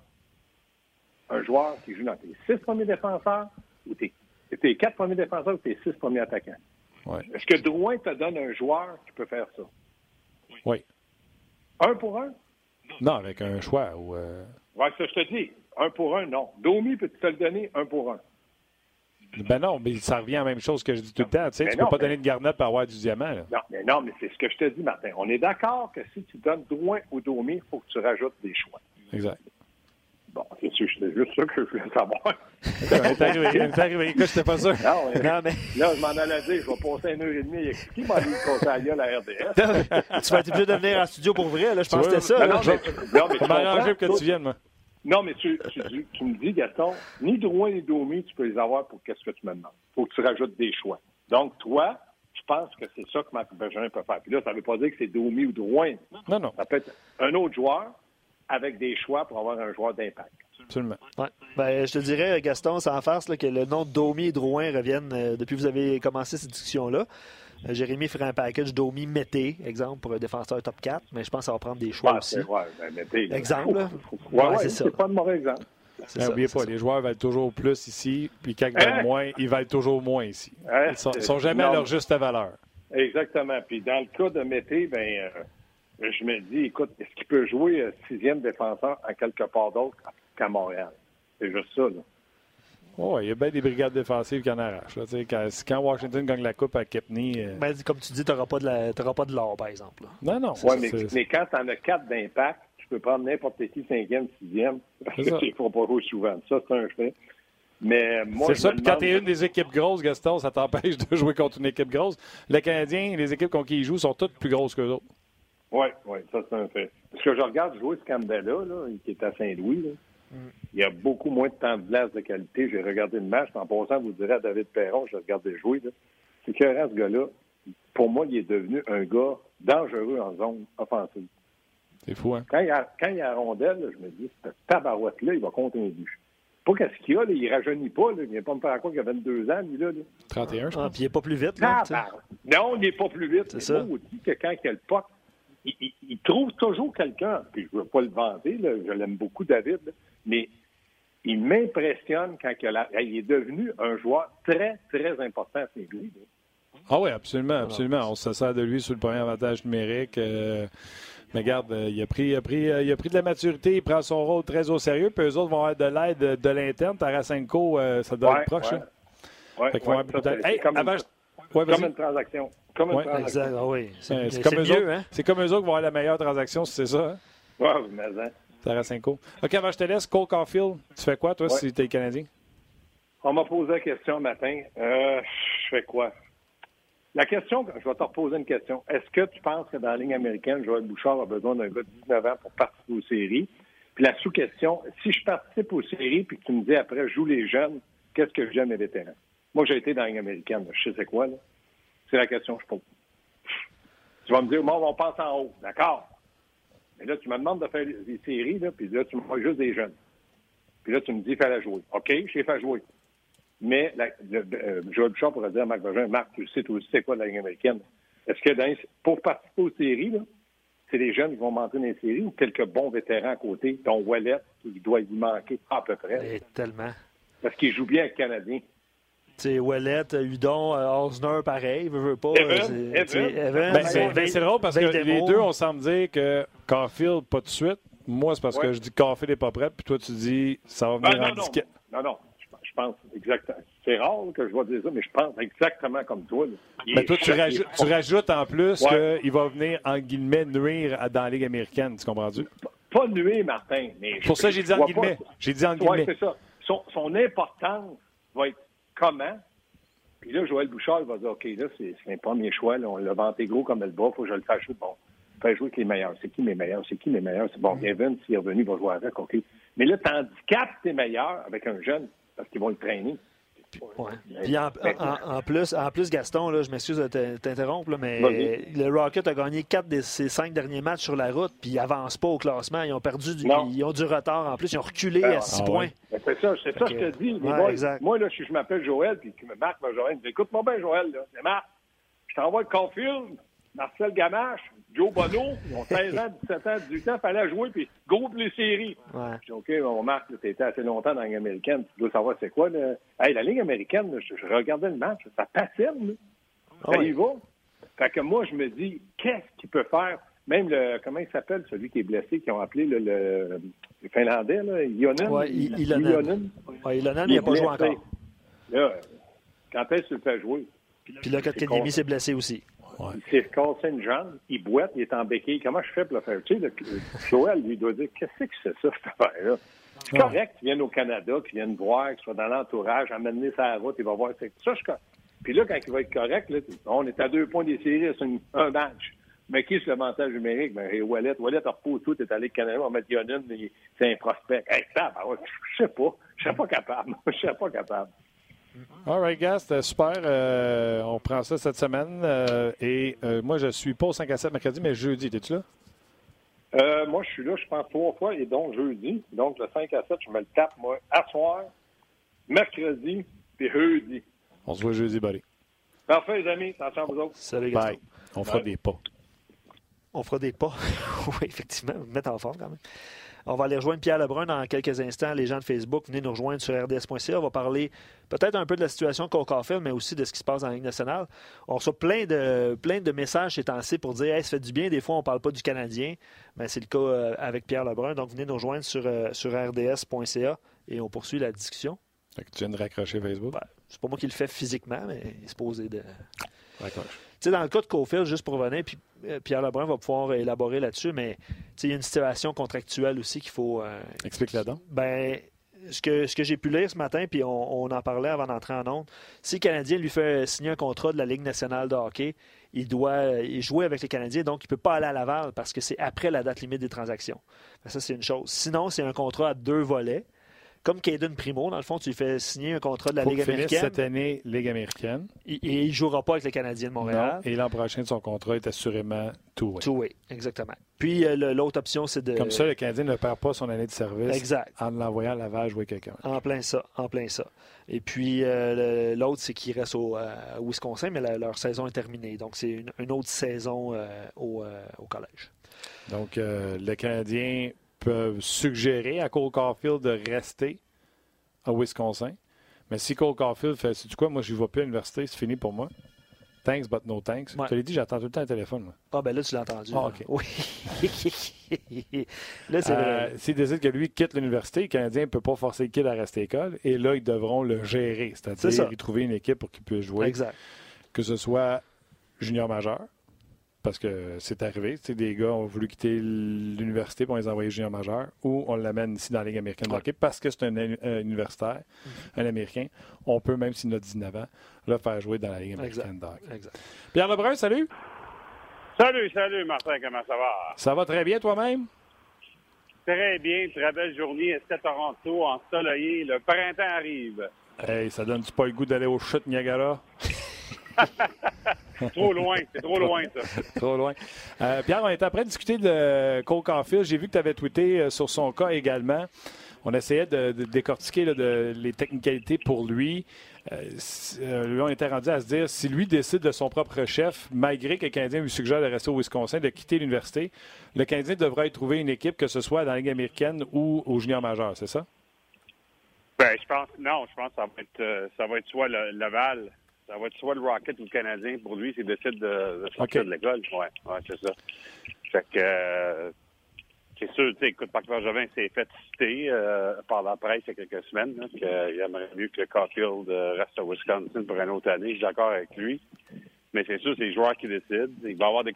un joueur qui joue dans tes six premiers défenseurs ou tes, tes quatre premiers défenseurs ou tes six premiers attaquants? Ouais. Est-ce que Drouin te donne un joueur qui peut faire ça? Oui. Un pour un? Non, avec un choix. Ou euh... Oui, ça, je te dis. Un pour un, non. Domi, peux-tu te le donner? Un pour un? Ben non, mais ça revient à la même chose que je dis tout le temps. Tu sais, tu ne peux pas donner de garnet pour avoir du diamant. Là. Non, mais non, mais c'est ce que je te dis, Martin. On est d'accord que si tu donnes Drouin ou Domi, il faut que tu rajoutes des choix. Exact. Bon, c'est juste ça que je voulais savoir. *laughs* on est arrivé, est arrivé. Écoute, j'étais pas sûr. Non, mais, non, mais... Là, je m'en allais dire, je vais passer une heure et demie. Qui m'a dit qu'on à la RDS? *laughs* tu vas être obligé de venir en studio pour vrai, là. Je pense que c'était ça. Non, mais, non, mais tu m'arranger pour que tu viennes, moi. Non, mais tu, tu, tu, me dis, Gaston, ni Drouin ni Domi, tu peux les avoir pour qu'est-ce que tu me demandes. Il faut que tu rajoutes des choix. Donc, toi, je pense que c'est ça que Marc Bergerin peut faire. Puis là, ça ne veut pas dire que c'est Domi ou Drouin. Non, non. Ça peut être un autre joueur avec des choix pour avoir un joueur d'impact. Absolument. Ouais. Ben, je te dirais, Gaston, sans farce, là, que le nom de Domi et Drouin reviennent euh, depuis que vous avez commencé cette discussion-là. Euh, Jérémy ferait un package Domi Mété, exemple, pour un défenseur top 4, mais je pense que ça va prendre des choix ouais, aussi. Ouais, ben, Mété, exemple. *laughs* Oui, ouais, c'est ça. pas de mauvais exemple. N'oubliez pas, ça. les joueurs valent toujours plus ici, puis quand ils valent hein? moins, ils valent toujours moins ici. Hein? Ils sont, sont jamais non. à leur juste valeur. Exactement. Puis dans le cas de Mété, ben, euh, je me dis, écoute, est-ce qu'il peut jouer euh, sixième défenseur à quelque part d'autre qu'à Montréal? C'est juste ça, là. Oh, il y a bien des brigades défensives qui en arrachent. Là, quand, quand, Washington gagne la Coupe à Kepney. Euh... Ben, comme tu dis, tu n'auras pas de l'or, par exemple. Là. Non, non. Oui, mais, mais, quand tu en as quatre d'impact, tu peux prendre n'importe qui, cinquième, sixième. Parce que tu ne pas jouer souvent. Ça, c'est un fait. Mais moi, c'est ça, puis quand tu es une des équipes grosses, Gaston, ça t'empêche de *laughs* jouer contre une équipe grosse. Les Canadiens, les équipes contre qui ils jouent sont toutes plus grosses que d'autres. Oui, oui, ça c'est un fait. Parce que je regarde jouer ce Cambella, là, qui est à Saint-Louis. Là. Il y a beaucoup moins de temps de glace de qualité. J'ai regardé le match. En passant, vous direz à David Perron, je regardé jouer. C'est que ce gars-là, pour moi, il est devenu un gars dangereux en zone offensive. C'est fou, hein? Quand il y a, quand il y a rondelle, là, je me dis, cette tabarouette-là, il va compter un but. Pas qu'est-ce qu'il y a, là, il rajeunit pas. Là. Il vient pas me faire quoi qu'il a 22 ans, lui, là. là. 31, je pense. Ah, puis il n'est pas plus vite. Là, non, il n'est pas plus vite. C'est ça. Moi, dit que quand il a le il, il, il, trouve toujours quelqu'un. Puis je ne veux pas le vanter, là, je l'aime beaucoup, David, là, mais il m'impressionne quand il, a, il, est devenu un joueur très, très important à Saint-Louis. Ah oui, absolument, absolument. On se sert de lui sur le premier avantage numérique. Euh, mais regarde, euh, il, a pris, il, a pris, il a pris de la maturité, il prend son rôle très au sérieux, puis eux autres vont avoir de l'aide de, l'interne. Tarasenko, euh, ça doit ouais, être proche. Ouais. Ouais, fait ouais, ça, hey, comme, avant, une, comme une transaction. Comme transaction. Exact. Ah oui. C'est comme, mieux, hein? comme eux autres qui vont avoir la meilleure transaction, c'est ça. Hein? Oui, mais hein. Tarasenko. OK, avant je te laisse, Cole Caulfield, tu fais quoi, toi, si tu es Canadien? On m'a posé la question matin. Euh, je fais quoi? La question, je vais te reposer une question. Est-ce que tu penses que dans la ligne américaine, Joël Bouchard a besoin d'un gars de 19 ans pour participer aux séries? Puis la sous-question, si je participe aux séries puis que tu me dis après, joue les jeunes, qu'est-ce que j'aime les vétérans? Moi, j'ai été dans la ligne américaine. Je sais c'est quoi, là. C'est la question que je pose. Tu vas me dire, bon, on passe en haut. D'accord. Mais là, tu me demandes de faire des séries, là, puis là, tu me vois juste des jeunes. Puis là, tu me dis, fais-la jouer. OK, je l'ai fait jouer. Mais la, le, euh, Joël Bouchard pourrait dire à Marc Bergin, Marc, tu sais, tu sais quoi la Ligue américaine. Est-ce que dans, pour participer aux séries, là, c'est les jeunes qui vont monter dans les séries ou quelques bons vétérans à côté, dont Wallet, qui doit y manquer à peu près? Et tellement. Parce qu'il joue bien avec le Canadien. Sais, Wallet, Hudon, Osner, pareil, veut, veut pas. Evan, Evan. Ben, c'est ben, drôle parce que les deux, on semble dire que Caulfield, pas de suite. Moi, c'est parce Ouais. que je dis que Caulfield n'est pas prêt, puis toi, tu dis ça va venir Ah, en non, disquette. non, non, je, je pense exactement. C'est rare que je vais dire ça, mais je pense exactement comme toi. Mais est toi, tu, tu rajoutes en plus Ouais. qu'il va venir, en guillemets, nuire à- dans la Ligue américaine. Tu comprends-tu? Pas nué, Martin. Mais Pour je- ça, j'ai dit en vois guillemets. J'ai dit en Oui, guillemets. c'est ça. Son, son importance va être comment? Puis là, Joël Bouchard il va dire OK, là, c'est un premier choix. Là, on l'a vanté gros comme le bas, faut que je le fasse jouer. Bon, fais jouer avec les meilleurs. C'est qui mes meilleurs? C'est qui mes meilleurs? C'est bon, Evan, s'il est revenu, il va jouer avec, OK. Mais là, tu handicapes tes meilleurs avec un jeune parce qu'ils vont le traîner. Ouais. Puis en, en- en plus, en plus, Gaston, là, je m'excuse de t'in- t'interrompre, mais le Rocket a gagné quatre de ses cinq derniers matchs sur la route, puis ils n'avancent pas au classement. Ils ont perdu, du, ils ont du retard en plus. Ils ont reculé Ah, à six ah points. ouais. C'est ça, c'est ça que je te dis. ouais, exact. Moi, là, si je m'appelle Joël, puis Marc me Joël, écoute-moi bien, Joël. C'est Marc. Je t'envoie le Caulfield, Marcel Gamache, Joe Bono, ils ont *laughs* 16 ans, 17 ans, 18 ans, fallait jouer, puis pour les séries. Ouais. Je dis, OK, bon, Marc, tu étais assez longtemps dans la Ligue américaine, tu dois savoir c'est quoi. Là. Hey, la Ligue américaine, là, je, je regardais le match, ça patine, là. Ah ça y va. Fait que moi, je me dis, qu'est-ce qu'il peut faire? Même le, comment il s'appelle, celui qui est blessé, qui ont appelé le, le Finlandais, là, Ionen? Ouais, I- Ilonen. Ilonen. Ouais, Ilonen, Il il n'a pas joué encore. Là, quand est-ce que tu le fais jouer? Puis là, Kotkaniemi s'est blessé aussi. Il s'est cassé une jambe, il boite, il est en béquille. Comment je fais pour le faire? Tu sais, le, Joël, lui, doit dire, qu'est-ce que c'est ça, cette affaire-là? C'est correct qu'il vienne au Canada, qu'il vienne voir, qu'il soit dans l'entourage, amener sa route, il va voir. Ça, je Puis là, quand il va être correct, là, on est à deux points des séries, c'est une- un match. Mais qui est le montage numérique? Ben, hey, Wallet, Wallet, repose tout, t'es allé au Canada, on va mettre Yonin, c'est un prospect. Hey, ça, ben, ouais, je sais pas. Je serais pas capable. *laughs* Je serais pas capable. All right, gars, c'était super. Euh, on prend ça cette semaine. euh, et euh, moi, je suis pas au 5 à 7 mercredi, mais jeudi. T'es-tu là? Euh, moi, je suis là, je pense, trois fois, et donc jeudi. Donc, le 5 à 7, je me le tape, moi, à soir, mercredi, puis jeudi. On se voit jeudi, buddy. Parfait, les amis. Attention à vous autres. Salut, Gaston. Bye. On fera Bye. des pas. On fera des pas. *laughs* oui, effectivement, mettre en forme quand même. On va aller rejoindre Pierre Lebrun dans quelques instants. Les gens de Facebook, venez nous rejoindre sur rds.ca. On va parler peut-être un peu de la situation qu'on fait, mais aussi de ce qui se passe dans la Ligue nationale. On reçoit plein de, plein de messages ces temps-ci pour dire hey, ça fait du bien. Des fois, on ne parle pas du Canadien. Mais c'est le cas euh, avec Pierre Lebrun. Donc, venez nous rejoindre sur, euh, sur rds.ca et on poursuit la discussion. Fait que tu viens de raccrocher Facebook? Ben, c'est pas moi qui le fais physiquement, mais il se posait de. Raccroche. Tu sais, dans le cas de Cofield, juste pour revenir, puis Pierre Lebrun va pouvoir élaborer là-dessus, mais il y a une situation contractuelle aussi qu'il faut. euh, Explique-la donc. ben, ce que, ce que j'ai pu lire ce matin, puis on, on en parlait avant d'entrer en onde, si le Canadien lui fait signer un contrat de la Ligue nationale de hockey, il doit euh, jouer avec les Canadiens, donc il ne peut pas aller à Laval parce que c'est après la date limite des transactions. Ben, ça, c'est une chose. Sinon, c'est un contrat à deux volets. Comme Caden Primo, dans le fond, tu lui fais signer un contrat de la Faut Ligue américaine cette année Ligue américaine. et et il ne jouera pas avec les Canadiens de Montréal. Non. Et l'an prochain, son contrat est assurément tout. way. Two-way, exactement. Puis euh, le- l'autre option, c'est de. Comme ça, le Canadien ne perd pas son année de service Exact. en l'envoyant à Laval jouer quelqu'un. En plein ça, en plein ça. Et puis euh, le- l'autre, c'est qu'ils restent au euh, à Wisconsin, mais la- leur saison est terminée. Donc c'est une, une autre saison au, au collège. Donc, les Canadiens peuvent suggérer à Cole Caulfield de rester à Wisconsin. Mais si Cole Caulfield fait, sais-tu quoi, moi, je ne vais plus à l'université, c'est fini pour moi. Thanks, but no thanks. Ouais. Je te l'ai dit, j'attends tout le temps le téléphone. moi. Ah ben là, tu l'as entendu. Ah. OK. Oui. *laughs* là, c'est Euh. S'il décide que lui quitte l'université, le Canadien ne peut pas forcer le kid à rester à l'école. Et là, ils devront le gérer. C'est. C'est-à-dire lui trouver une équipe pour qu'il puisse jouer. Exact. que ce soit junior majeur, parce que c'est arrivé. Tu sais, des gars ont voulu quitter l'université pour les envoyer junior majeur, ou on l'amène ici dans la Ligue américaine de hockey parce que c'est un, un universitaire, un Américain. On peut, même s'il a 19 ans, le faire jouer dans la Ligue américaine de hockey. Exact. Pierre Lebrun, salut! Salut, salut Martin, comment ça va? Ça va très bien toi-même? Très bien, très belle journée. Est-ce à Toronto, ensoleillé? Le printemps arrive? Hey, ça donne-tu pas le goût d'aller au chute Niagara? *laughs* *laughs* Trop loin, c'est trop loin ça. Trop loin. Euh, Pierre, on est après de discuter de Cole Caulfield. J'ai vu que tu avais tweeté euh, sur son cas également. on essayait de, décortiquer les technicalités pour lui. Euh, lui, on était rendu à se dire si lui décide de son propre chef, malgré que le Canadien lui suggère de rester au Wisconsin, de quitter l'université, le Canadien devrait trouver une équipe, que ce soit dans la Ligue américaine ou au junior majeur, c'est ça? Ben, je pense, non, je pense que ça va être, euh, ça va être soit le Laval, ça va être soit le Rocket ou le Canadien. Pour lui, c'est décide de, de sortir de l'école. Ouais, ouais c'est ça. Fait que, euh, c'est sûr, tu sais, écoute, Marc Bergevin s'est fait citer euh, par la presse il y a quelques semaines qu'il aimerait mieux que Caulfield reste au Wisconsin pour une autre année. Je suis d'accord avec lui. Mais c'est sûr, c'est les joueurs qui décident. Il va y avoir des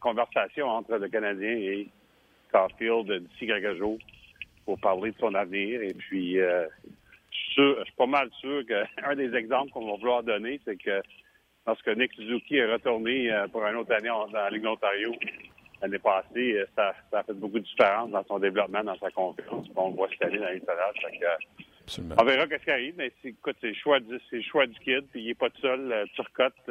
conversations entre le Canadien et Caulfield d'ici quelques jours pour parler de son avenir. Et puis, je suis pas mal sûr qu'un *laughs* des exemples qu'on va vouloir donner, c'est que lorsque Nick Suzuki est retourné euh, pour une autre année dans la Ligue d'Ontario l'année passée, euh, ça, a fait beaucoup de différence dans son développement, dans sa confiance. On le voit cette année dans la Ligue on verra ce qui arrive, mais écoute, c'est le choix du, choix du kid, puis il n'est pas tout seul. Euh, Turcotte,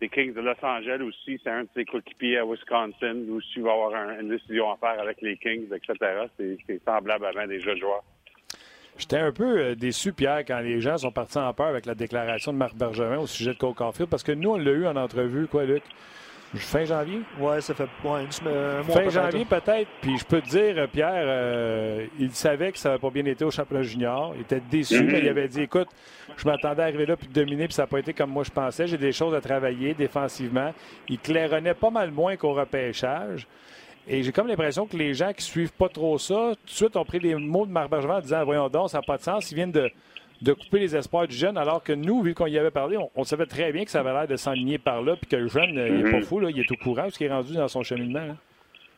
les Kings de Los Angeles aussi, c'est un de ses coéquipiers à Wisconsin, aussi il va avoir une décision à faire avec les Kings, etc. C'est semblable à des jeux joueurs. J'étais un peu euh, déçu, Pierre, quand les gens sont partis en peur avec la déclaration de Marc Bergevin au sujet de Cole Caulfield, parce que nous, on l'a eu en entrevue, quoi, Luc? Fin janvier? Oui, ça fait ouais, une semaine, Fin janvier, peut-être. Puis je peux te dire, Pierre, euh, il savait que ça n'avait pas bien été au championnat junior. Il était déçu, mais il avait dit écoute, je m'attendais à arriver là puis dominer, puis ça n'a pas été comme moi je pensais. J'ai des choses à travailler défensivement. Il claironnait pas mal moins qu'au repêchage. Et j'ai comme l'impression que les gens qui suivent pas trop ça, tout de suite ont pris les mots de Marc Bergevin en disant Voyons donc, ça n'a pas de sens. Ils viennent de, couper les espoirs du jeune, alors que nous, vu qu'on y avait parlé, on, savait très bien que ça avait l'air de s'enligner par là, puis que le jeune, il n'est pas mhm. fou, là, il est au courant de ce qui est rendu dans son cheminement. Hein.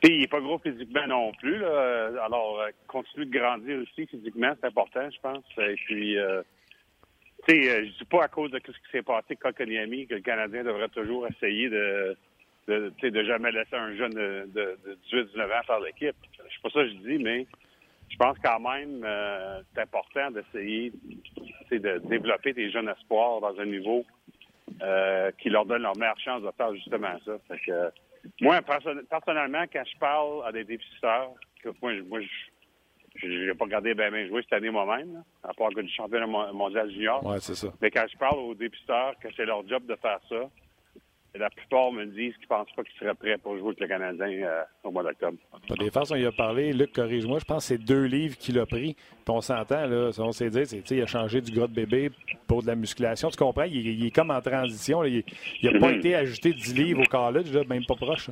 il n'est pas gros physiquement non plus. Alors, euh, continue de grandir aussi physiquement, c'est important, je pense. Et puis, euh, tu sais, euh, je dis pas à cause de ce qui s'est passé avec Kokoniami que le Canadien devrait toujours essayer de de, de jamais laisser un jeune de, de, 18-19 ans faire l'équipe. C'est pas ça que je dis, mais je pense quand même euh, c'est important d'essayer de développer des jeunes espoirs dans un niveau euh, qui leur donne leur meilleure chance de faire justement ça. que, moi, personnellement, quand je parle à des déficiteurs, que moi, moi je n'ai pas regardé bien, bien jouer cette année moi-même, à part que du championnat mondial junior. Ouais, c'est ça. Mais quand je parle aux dépisteurs que c'est leur job de faire ça, la plupart me disent qu'ils ne pensent pas qu'ils seraient prêts pour jouer avec le Canadien euh, au mois d'octobre. Des façons, il a parlé, Luc, corrige-moi, je pense que c'est deux livres qu'il a pris. Puis on s'entend, là, on s'est dit, il a changé du gros de bébé pour de la musculation. Tu comprends? Il, est comme en transition. Il n'a pas *clears throat* été ajouté 10 livres au college, là, même pas proche.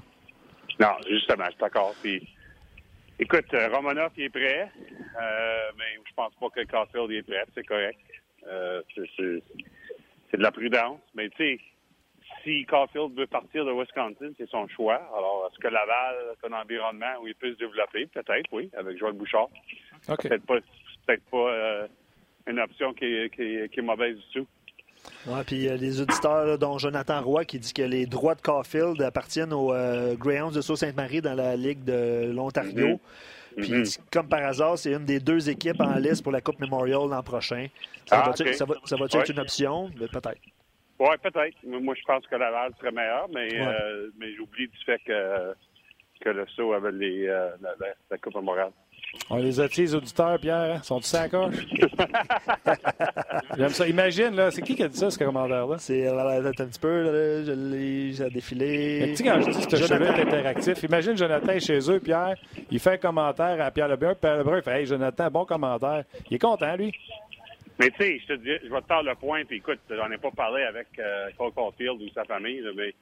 Non, justement, je suis d'accord. écoute, euh, Romanov, il est prêt, euh, mais je pense pas que Caulfield est prêt. C'est correct. c'est de la prudence. Mais tu sais, si Caulfield veut partir de Wisconsin, c'est son choix. Alors, est-ce que Laval est un environnement où il peut se développer? Peut-être, oui, avec Joël Bouchard. Peut-être pas, peut pas euh, une option qui est, qui, mauvaise du tout. Oui, puis euh, les auditeurs, dont Jonathan Roy, qui dit que les droits de Caulfield appartiennent aux euh, Greyhounds de Sault-Sainte-Marie dans la Ligue de l'Ontario. Mm-hmm. Puis, mm-hmm. comme par hasard, c'est une des deux équipes en liste pour la Coupe Memorial l'an prochain. Ça ah, va, ça va, ça va être une option? Peut-être. Oui, peut-être. Moi, je pense que Laval serait meilleur, mais, euh, mais j'oublie du fait que, que le saut avait les, euh, la, la, Coupe Montréal. On les a les auditeurs, Pierre. Hein? Sont-ils sacoches? *laughs* J'aime ça. Imagine, là, c'est qui qui a dit ça, ce commentaire-là? C'est un petit peu, là, je l'ai défilé. Mais tu sais, quand je dis que ce est interactif, imagine Jonathan est chez eux, Pierre, il fait un commentaire à Pierre Lebrun, Pierre Lebrun fait Hey, Jonathan, bon commentaire. Il est content, lui. Mais tu sais, je te dis, je vais te faire le point, puis écoute, j'en ai pas parlé avec euh, Cole Caulfield ou sa famille, mais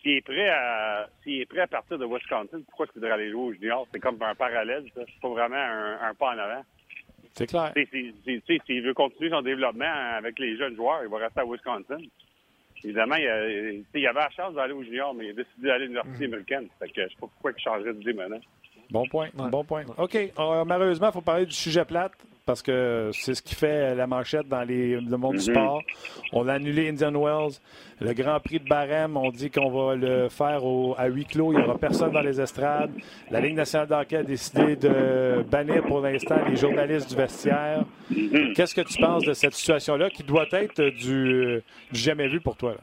s'il est prêt à s'il est prêt à partir de Wisconsin, pourquoi est-ce qu'il devrait aller jouer au junior? C'est comme un parallèle, ça. C'est pas vraiment un, pas en avant. C'est clair. S'il veut continuer son développement avec les jeunes joueurs, il va rester à Wisconsin. Évidemment, il, il avait la chance d'aller au junior, mais il a décidé d'aller à l'université mm. américaine. Fait que je sais pas pourquoi il changerait d'idée maintenant. Bon point. Bon point. OK. Euh, malheureusement, il faut parler du sujet plate parce que c'est ce qui fait la manchette dans les, le monde du mhm. sport. On a annulé Indian Wells. Le Grand Prix de Barème, on dit qu'on va le faire à huis clos. Il n'y aura personne dans les estrades. La Ligue nationale d'hockey a décidé de bannir pour l'instant les journalistes du vestiaire. Mhm. Qu'est-ce que tu penses de cette situation-là qui doit être du, jamais vu pour toi?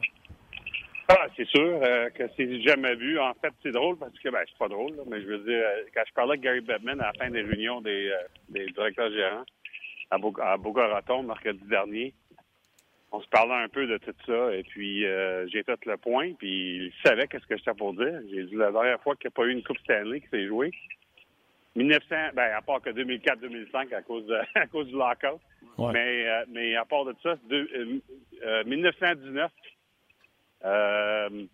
Ah, c'est sûr euh, que c'est jamais vu. En fait, c'est drôle parce que, ben, c'est pas drôle, mais je veux dire, euh, quand je parlais avec Gary Bettman à la fin des réunions des, euh, des directeurs gérants à, Boca Raton, mercredi dernier, on se parlait un peu de tout ça, et puis j'ai fait le point, puis il savait qu'est-ce que j'étais pour dire. J'ai dit la dernière fois qu'il n'y a pas eu une Coupe Stanley qui s'est jouée, 1900, ben, à part que 2004-2005 à cause *laughs* à cause du lockout, mais mais à part de ça, de, 1919 euh,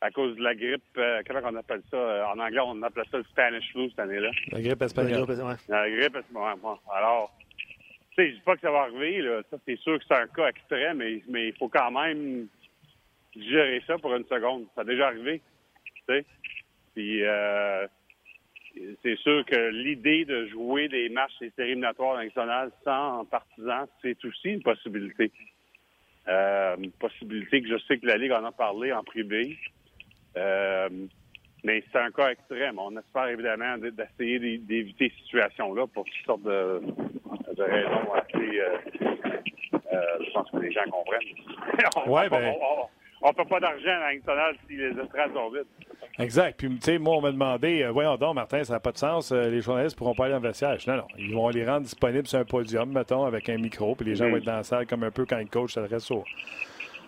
à cause de la grippe, euh, comment on appelle ça? Euh, en anglais, on appelle ça le Spanish flu cette année-là. La grippe espagnole. La grippe espagnole. Alors, tu sais, je dis pas que ça va arriver, là. Ça, c'est sûr que c'est un cas extrême, mais, mais il faut quand même gérer ça pour une seconde. Ça a déjà arrivé, tu sais. Puis, c'est sûr que l'idée de jouer des matchs des séries éliminatoires nationales sans partisans, c'est aussi une possibilité. Euh, une possibilité que je sais que la Ligue en a parlé en privé. Euh, mais c'est un cas extrême. On espère évidemment d'essayer d'éviter cette situation-là pour toutes sortes de, raisons assez. Euh, je pense que les gens comprennent. *laughs* ouais, ben on ne peut pas d'argent à nationale si les estrades sont vides. Exact. Puis, tu sais, moi, on m'a demandé, euh, voyons donc, Martin, ça n'a pas de sens, euh, les journalistes pourront pas aller dans le vestiaire. non, non, ils vont les rendre disponibles sur un podium, mettons, avec un micro, puis les gens vont être dans la salle comme un peu quand le coach s'adresse aux,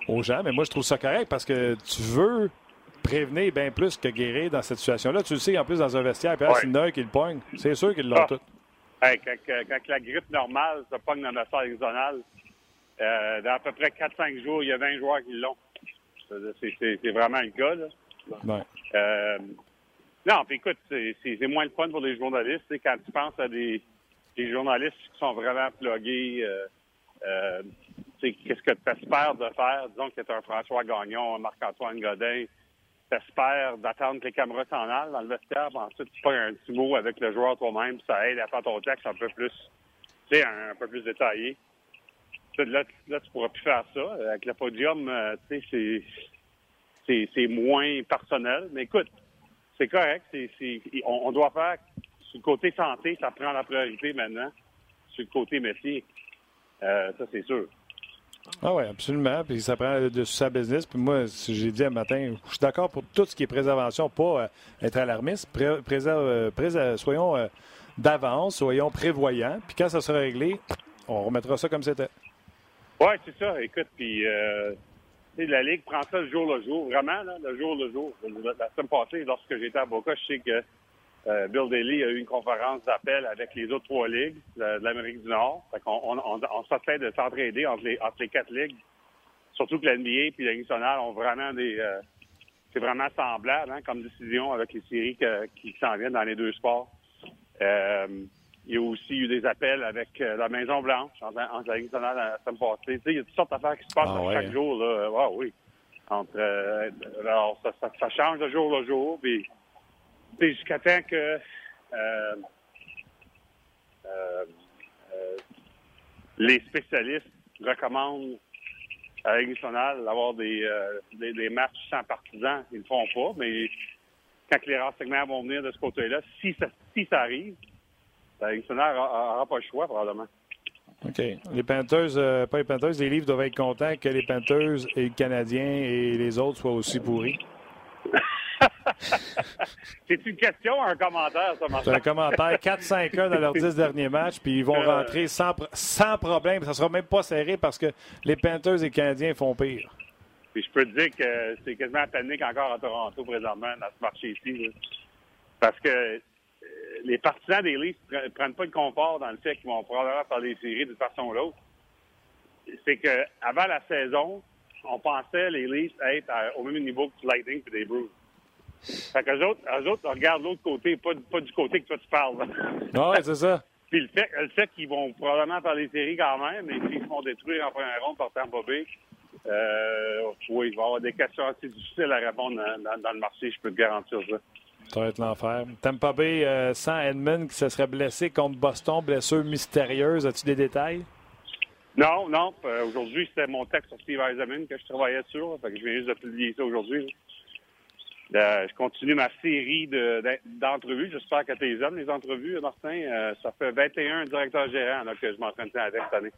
aux gens. Mais moi, je trouve ça correct parce que tu veux prévenir bien plus que guérir dans cette situation-là. Tu le sais, en plus, dans un vestiaire, puis c'est une heure qui le pogne. C'est sûr qu'ils l'ont ah. tout. quand, la grippe normale se pogne dans la salle zonale, euh, dans à peu près 4-5 jours, il y a 20 joueurs qui l'ont. C'est vraiment le cas. Là. Euh, non, puis écoute, c'est moins le fun pour les journalistes. Quand tu penses à des, journalistes qui sont vraiment plugués, euh, euh, qu'est-ce que tu espères de faire? Disons que tu un François Gagnon, un Marc-Antoine Godin. Tu espères d'attendre que les caméras s'en aillent dans le vestiaire, ensuite tu fais un petit mot avec le joueur toi-même, ça aide à faire ton texte un peu plus, sais, un, peu plus détaillé. Là, tu pourras plus faire ça. Avec le podium, tu sais, c'est moins personnel. Mais écoute, c'est correct. on, doit faire, sur le côté santé, ça prend la priorité maintenant. Sur le côté métier, euh, ça, c'est sûr. Ah oui, absolument. Puis ça prend de sa business. Puis moi, j'ai dit un matin, je suis d'accord pour tout ce qui est préservation, pas euh, être alarmiste. soyons d'avance, soyons prévoyants. Puis quand ça sera réglé, on remettra ça comme c'était. Oui, c'est ça. Écoute, puis euh, la Ligue prend ça le jour le jour, vraiment, là, le jour le jour. La semaine passée, lorsque j'étais à Boca, je sais que euh, Bill Daly a eu une conférence d'appel avec les autres trois ligues de, l'Amérique du Nord. Fait on, on, on, on de s'entraider entre les, entre les quatre ligues. Surtout que l'NBA et la nationale ont vraiment des... Euh, c'est vraiment semblable hein, comme décision avec les séries qui s'en viennent dans les deux sports. Euh, il y a aussi eu des appels avec euh, la Maison-Blanche, entre, la Ligue nationale la semaine passée. il y a toutes sortes d'affaires qui se passent ah chaque jour. Là. Ah oui. Entre, euh, alors, ça, change de jour le jour. Puis, jusqu'à temps que euh, les spécialistes recommandent à la Ligue nationale d'avoir des, des, matchs sans partisans. Ils ne le font pas, mais quand les renseignements vont venir de ce côté-là, si ça, si ça arrive, la Ligue n'aura pas le choix, probablement. OK. Les Panthers, euh, pas les Panthers, les livres doivent être contents que les Panthers et les Canadiens et les autres soient aussi pourris. *laughs* C'est une question ou un commentaire, ça, C'est un commentaire. 4-5 1 dans leurs 10 derniers matchs, puis ils vont euh. rentrer sans, sans problème. Ça sera même pas serré parce que les Panthers et les Canadiens font pire. Puis je peux te dire que c'est quasiment panique encore à Toronto présentement dans ce marché ici. Parce que les partisans des Leafs ne prennent pas de confort dans le fait qu'ils vont probablement faire les séries d'une façon ou l'autre. C'est qu'avant la saison, on pensait les Leafs être au même niveau que du Lightning et des Bruins. Fait qu'eux autres, eux autres regardent l'autre côté, pas, du côté que toi tu parles. *laughs* Ah ouais, c'est ça. Puis le fait, le fait qu'ils vont probablement faire les séries quand même, mais s'ils se font détruire en première ronde par Tampa Bay, euh, oui, il va y avoir des questions assez difficiles à répondre dans le marché, je peux te garantir ça. Ça va être l'enfer. Tampa Bay euh, sans Edmund qui se serait blessé contre Boston, blessure mystérieuse. As-tu des détails? Non, non. Euh, aujourd'hui, c'était mon texte sur Steve Eisenman que je travaillais sur. Fait que je viens juste de publier ça aujourd'hui. Euh, je continue ma série d'entrevues. J'espère que tu les aimes, les entrevues, Martin. ça fait 21 directeurs gérants que je m'entraîne avec cette année.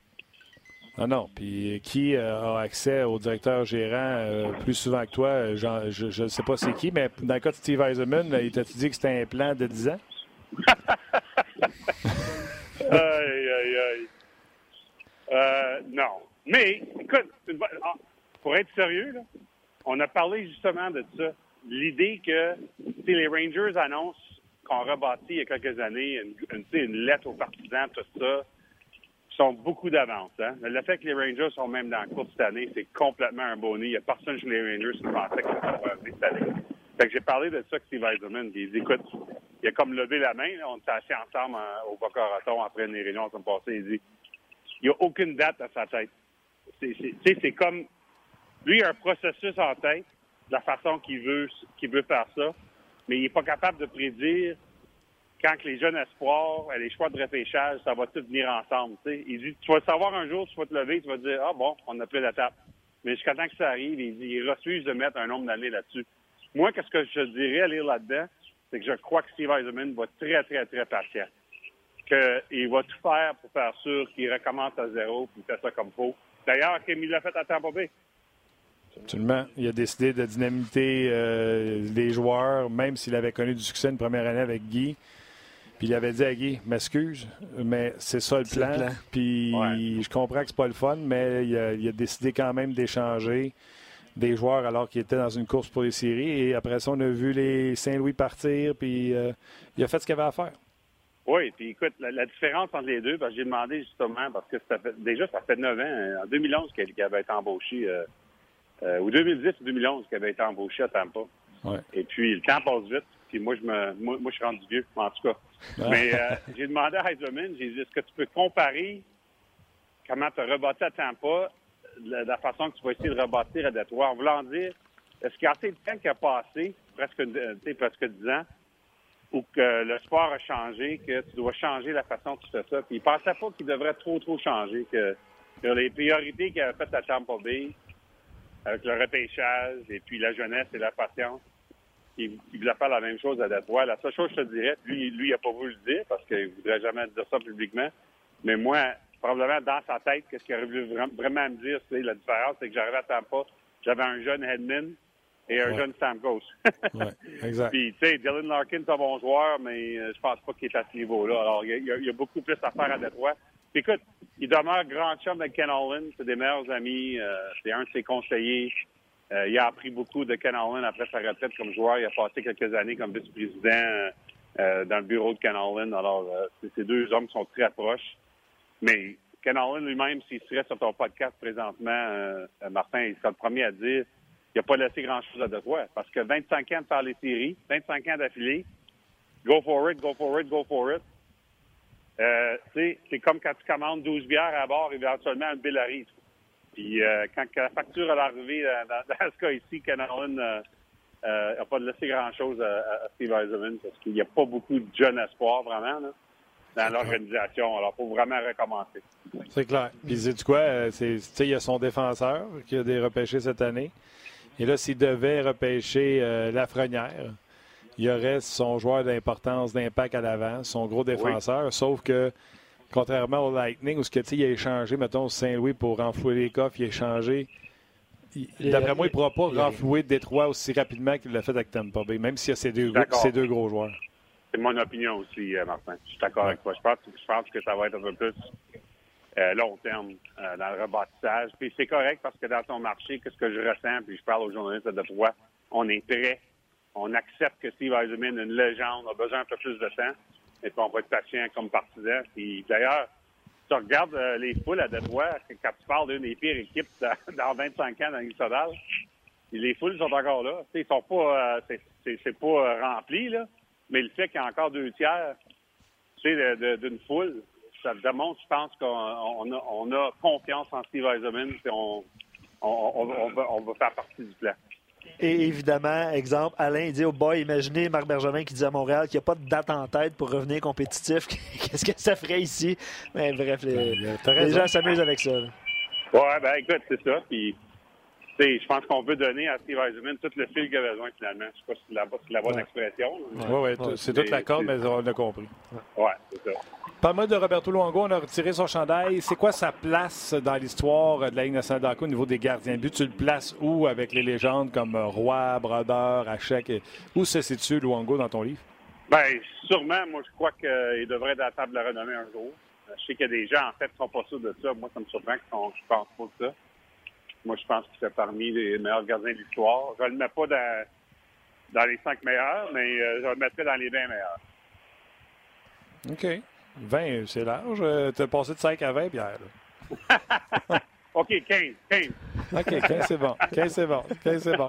Non, non. Puis qui a accès au directeur gérant plus souvent que toi? je ne sais pas c'est qui, mais dans le cas de Steve Eisenman, il t'a dit que c'était un plan de 10 ans? *laughs* Euh, non. Mais, écoute, ah, pour être sérieux, là, on a parlé justement de ça. L'idée que si les Rangers annoncent qu'on rebâtit il y a quelques années une, lettre aux partisans, tout ça, sont beaucoup d'avance. Hein? Le fait que les Rangers sont même dans la course cette année, c'est complètement un bonnet. Il n'y a personne chez les Rangers qui pensait que ça allait cette année. Fait que j'ai parlé de ça avec Steve Eisenman. Il dit, écoute, il a comme levé la main. on était assis ensemble au Boca Raton après une réunion comme passé. Il dit, il n'y a aucune date à sa tête. C'est comme, lui, il a un processus en tête, de la façon qu'il veut, qu'il veut faire ça, mais il n'est pas capable de prédire quand les jeunes espoirs, les choix de repêchage, ça va tout venir ensemble. Il dit, tu vas le savoir un jour, tu vas te lever, tu vas te dire, ah bon, on a pris la table. Mais jusqu'à temps que ça arrive, il dit, il refuse de mettre un nombre d'années là-dessus. Moi, qu'est-ce que je dirais à lire là-dedans, c'est que je crois que Steve Eisenman va être très, très, très patient. Qu'il va tout faire pour faire sûr qu'il recommence à zéro et fait ça comme faut. D'ailleurs, il l'a fait à Tampa Bay. Absolument. Il a décidé de dynamiter euh, les joueurs, même s'il avait connu du succès une première année avec Guy. Puis il avait dit à Guy, m'excuse, mais c'est ça le plan. Puis je comprends que c'est pas le fun, mais il a décidé quand même d'échanger des joueurs alors qu'il était dans une course pour les séries. Et après ça, on a vu les Saint-Louis partir, puis euh, il a fait ce qu'il avait à faire. Oui, puis écoute, la, différence entre les deux, parce que j'ai demandé justement, parce que ça fait, déjà, ça fait 9 ans, hein, en 2011 qu'il avait été embauché, euh, euh, ou 2010 ou 2011 qu'il avait été embauché à Tampa. Et puis, le temps passe vite, puis moi, je me, moi, je suis rendu vieux, en tout cas. Mais j'ai demandé à Heiserman, j'ai dit, est-ce que tu peux comparer comment tu as rebâti à Tampa la, façon que tu vas essayer de rebâtir à Détroit. En voulant dire, est-ce qu'il y a assez de temps qui a passé, presque, euh, presque 10 ans, ou que le sport a changé, que tu dois changer la façon que tu fais ça? Puis il pensait pas qu'il devrait trop, trop changer, que, les priorités qu'il avait faites à Tampa Bay, avec le repêchage et puis la jeunesse et la patience, il, voulait faire la même chose à Détroit. La seule chose que je te dirais, lui, lui, il n'a pas voulu le dire parce qu'il ne voudrait jamais dire ça publiquement. Mais moi, probablement dans sa tête, qu'est-ce qu'il aurait voulu vraiment me dire, c'est la différence, c'est que j'arrivais à Tampa, j'avais un jeune Hedman et un jeune Stamkos. *laughs* ouais, exact. Puis, tu sais, Dylan Larkin, c'est un bon joueur, mais euh, je pense pas qu'il est à ce niveau-là. Alors, il y, a, beaucoup plus à faire à Détroit. Puis, écoute, il demeure grand chum avec Ken Holland, c'est des meilleurs amis, euh, c'est un de ses conseillers. Euh, il a appris beaucoup de Ken Holland après sa retraite comme joueur. Il a passé quelques années comme vice-président dans le bureau de Ken Holland. Alors, ces deux hommes sont très proches. Mais Ken Allen lui-même, s'il serait sur ton podcast présentement, euh, Martin, il serait le premier à dire qu'il n'a pas laissé grand-chose à Detroit. Parce que 25 ans de faire les séries, 25 ans d'affilée, go for it, go for it, go for it. Euh, c'est comme quand tu commandes 12 bières à bord, éventuellement, un bill arrive. Puis euh, quand la facture est arrivée *laughs* dans, ce cas ici, Allen n'a pas laissé grand-chose à, Steve Eisenman parce qu'il n'y a pas beaucoup de jeunes espoirs, vraiment. Là dans l'organisation. Alors, il faut vraiment recommencer. C'est clair. Puis, sais-tu quoi? Euh, il y a son défenseur qui a des repêchés cette année. Et là, s'il devait repêcher euh, Lafrenière, il y aurait son joueur d'importance, d'impact à l'avant, son gros défenseur. Sauf que, contrairement au Lightning, où ce que, il a échangé, mettons, Saint-Louis pour renflouer les coffres, il a échangé. D'après moi, il ne pourra pas renflouer Détroit aussi rapidement qu'il l'a fait avec Tampa Bay, même s'il y a ces deux, ces deux gros joueurs. C'est mon opinion aussi, euh, Martin. Je suis d'accord avec toi. Je pense, je pense que ça va être un peu plus euh, long terme euh, dans le rebâtissage. Puis c'est correct parce que dans ton marché, qu'est-ce que je ressens, puis je parle aux journalistes de droit, on est prêt. On accepte que Steve Eisenman est une légende, a besoin un peu plus de temps. Et puis on va être patient comme partisan. Puis d'ailleurs, tu regardes les foules à Detroit, quand tu parles d'une des pires équipes dans, *laughs* 25 ans dans l'histoire, les foules sont encore là. Ils sont pas, c'est pas rempli là. Mais le fait qu'il y a encore deux tiers d'une foule, ça démontre, je pense, qu'on a, confiance en Steve Eisenman et on, va, faire partie du plan. Et évidemment, exemple, Alain dit au boy, imaginez Marc Bergevin qui dit à Montréal qu'il n'y a pas de date en tête pour revenir compétitif. *laughs* Qu'est-ce que ça ferait ici? Mais bref, les, ben, gens s'amusent avec ça. Oui, ben écoute, c'est ça. Puis je pense qu'on veut donner à Steve Eisenman tout le fil qu'il a besoin, finalement. Je ne sais pas si c'est la, bonne expression. Oui, oui, c'est toute la corde, mais on a compris. Oui, c'est ça. Parle-moi de Roberto Luongo. On a retiré son chandail. C'est quoi sa place dans l'histoire de la Ligue nationale d'hockey au niveau des gardiens de but? Tu le places où avec les légendes comme Roy, Brodeur, Hachek? Où se situe Luongo dans ton livre? Bien, sûrement. Moi, je crois qu'il devrait être à la table de la renommée un jour. Je sais qu'il y a des gens, en fait, qui sont pas sûrs de ça. Moi, ça me surprend qu'ils ne pensent pas de ça. Moi, je pense qu'il fait parmi les meilleurs gardiens de l'histoire. Je ne le mets pas dans, dans les cinq meilleurs, mais euh, je le mettrais dans les 20 meilleurs. OK. 20, c'est large. Euh, tu as passé de 5 à 20, Pierre. *laughs* OK, 15. 15. OK, 15, c'est bon. 15, c'est bon. 15, c'est bon.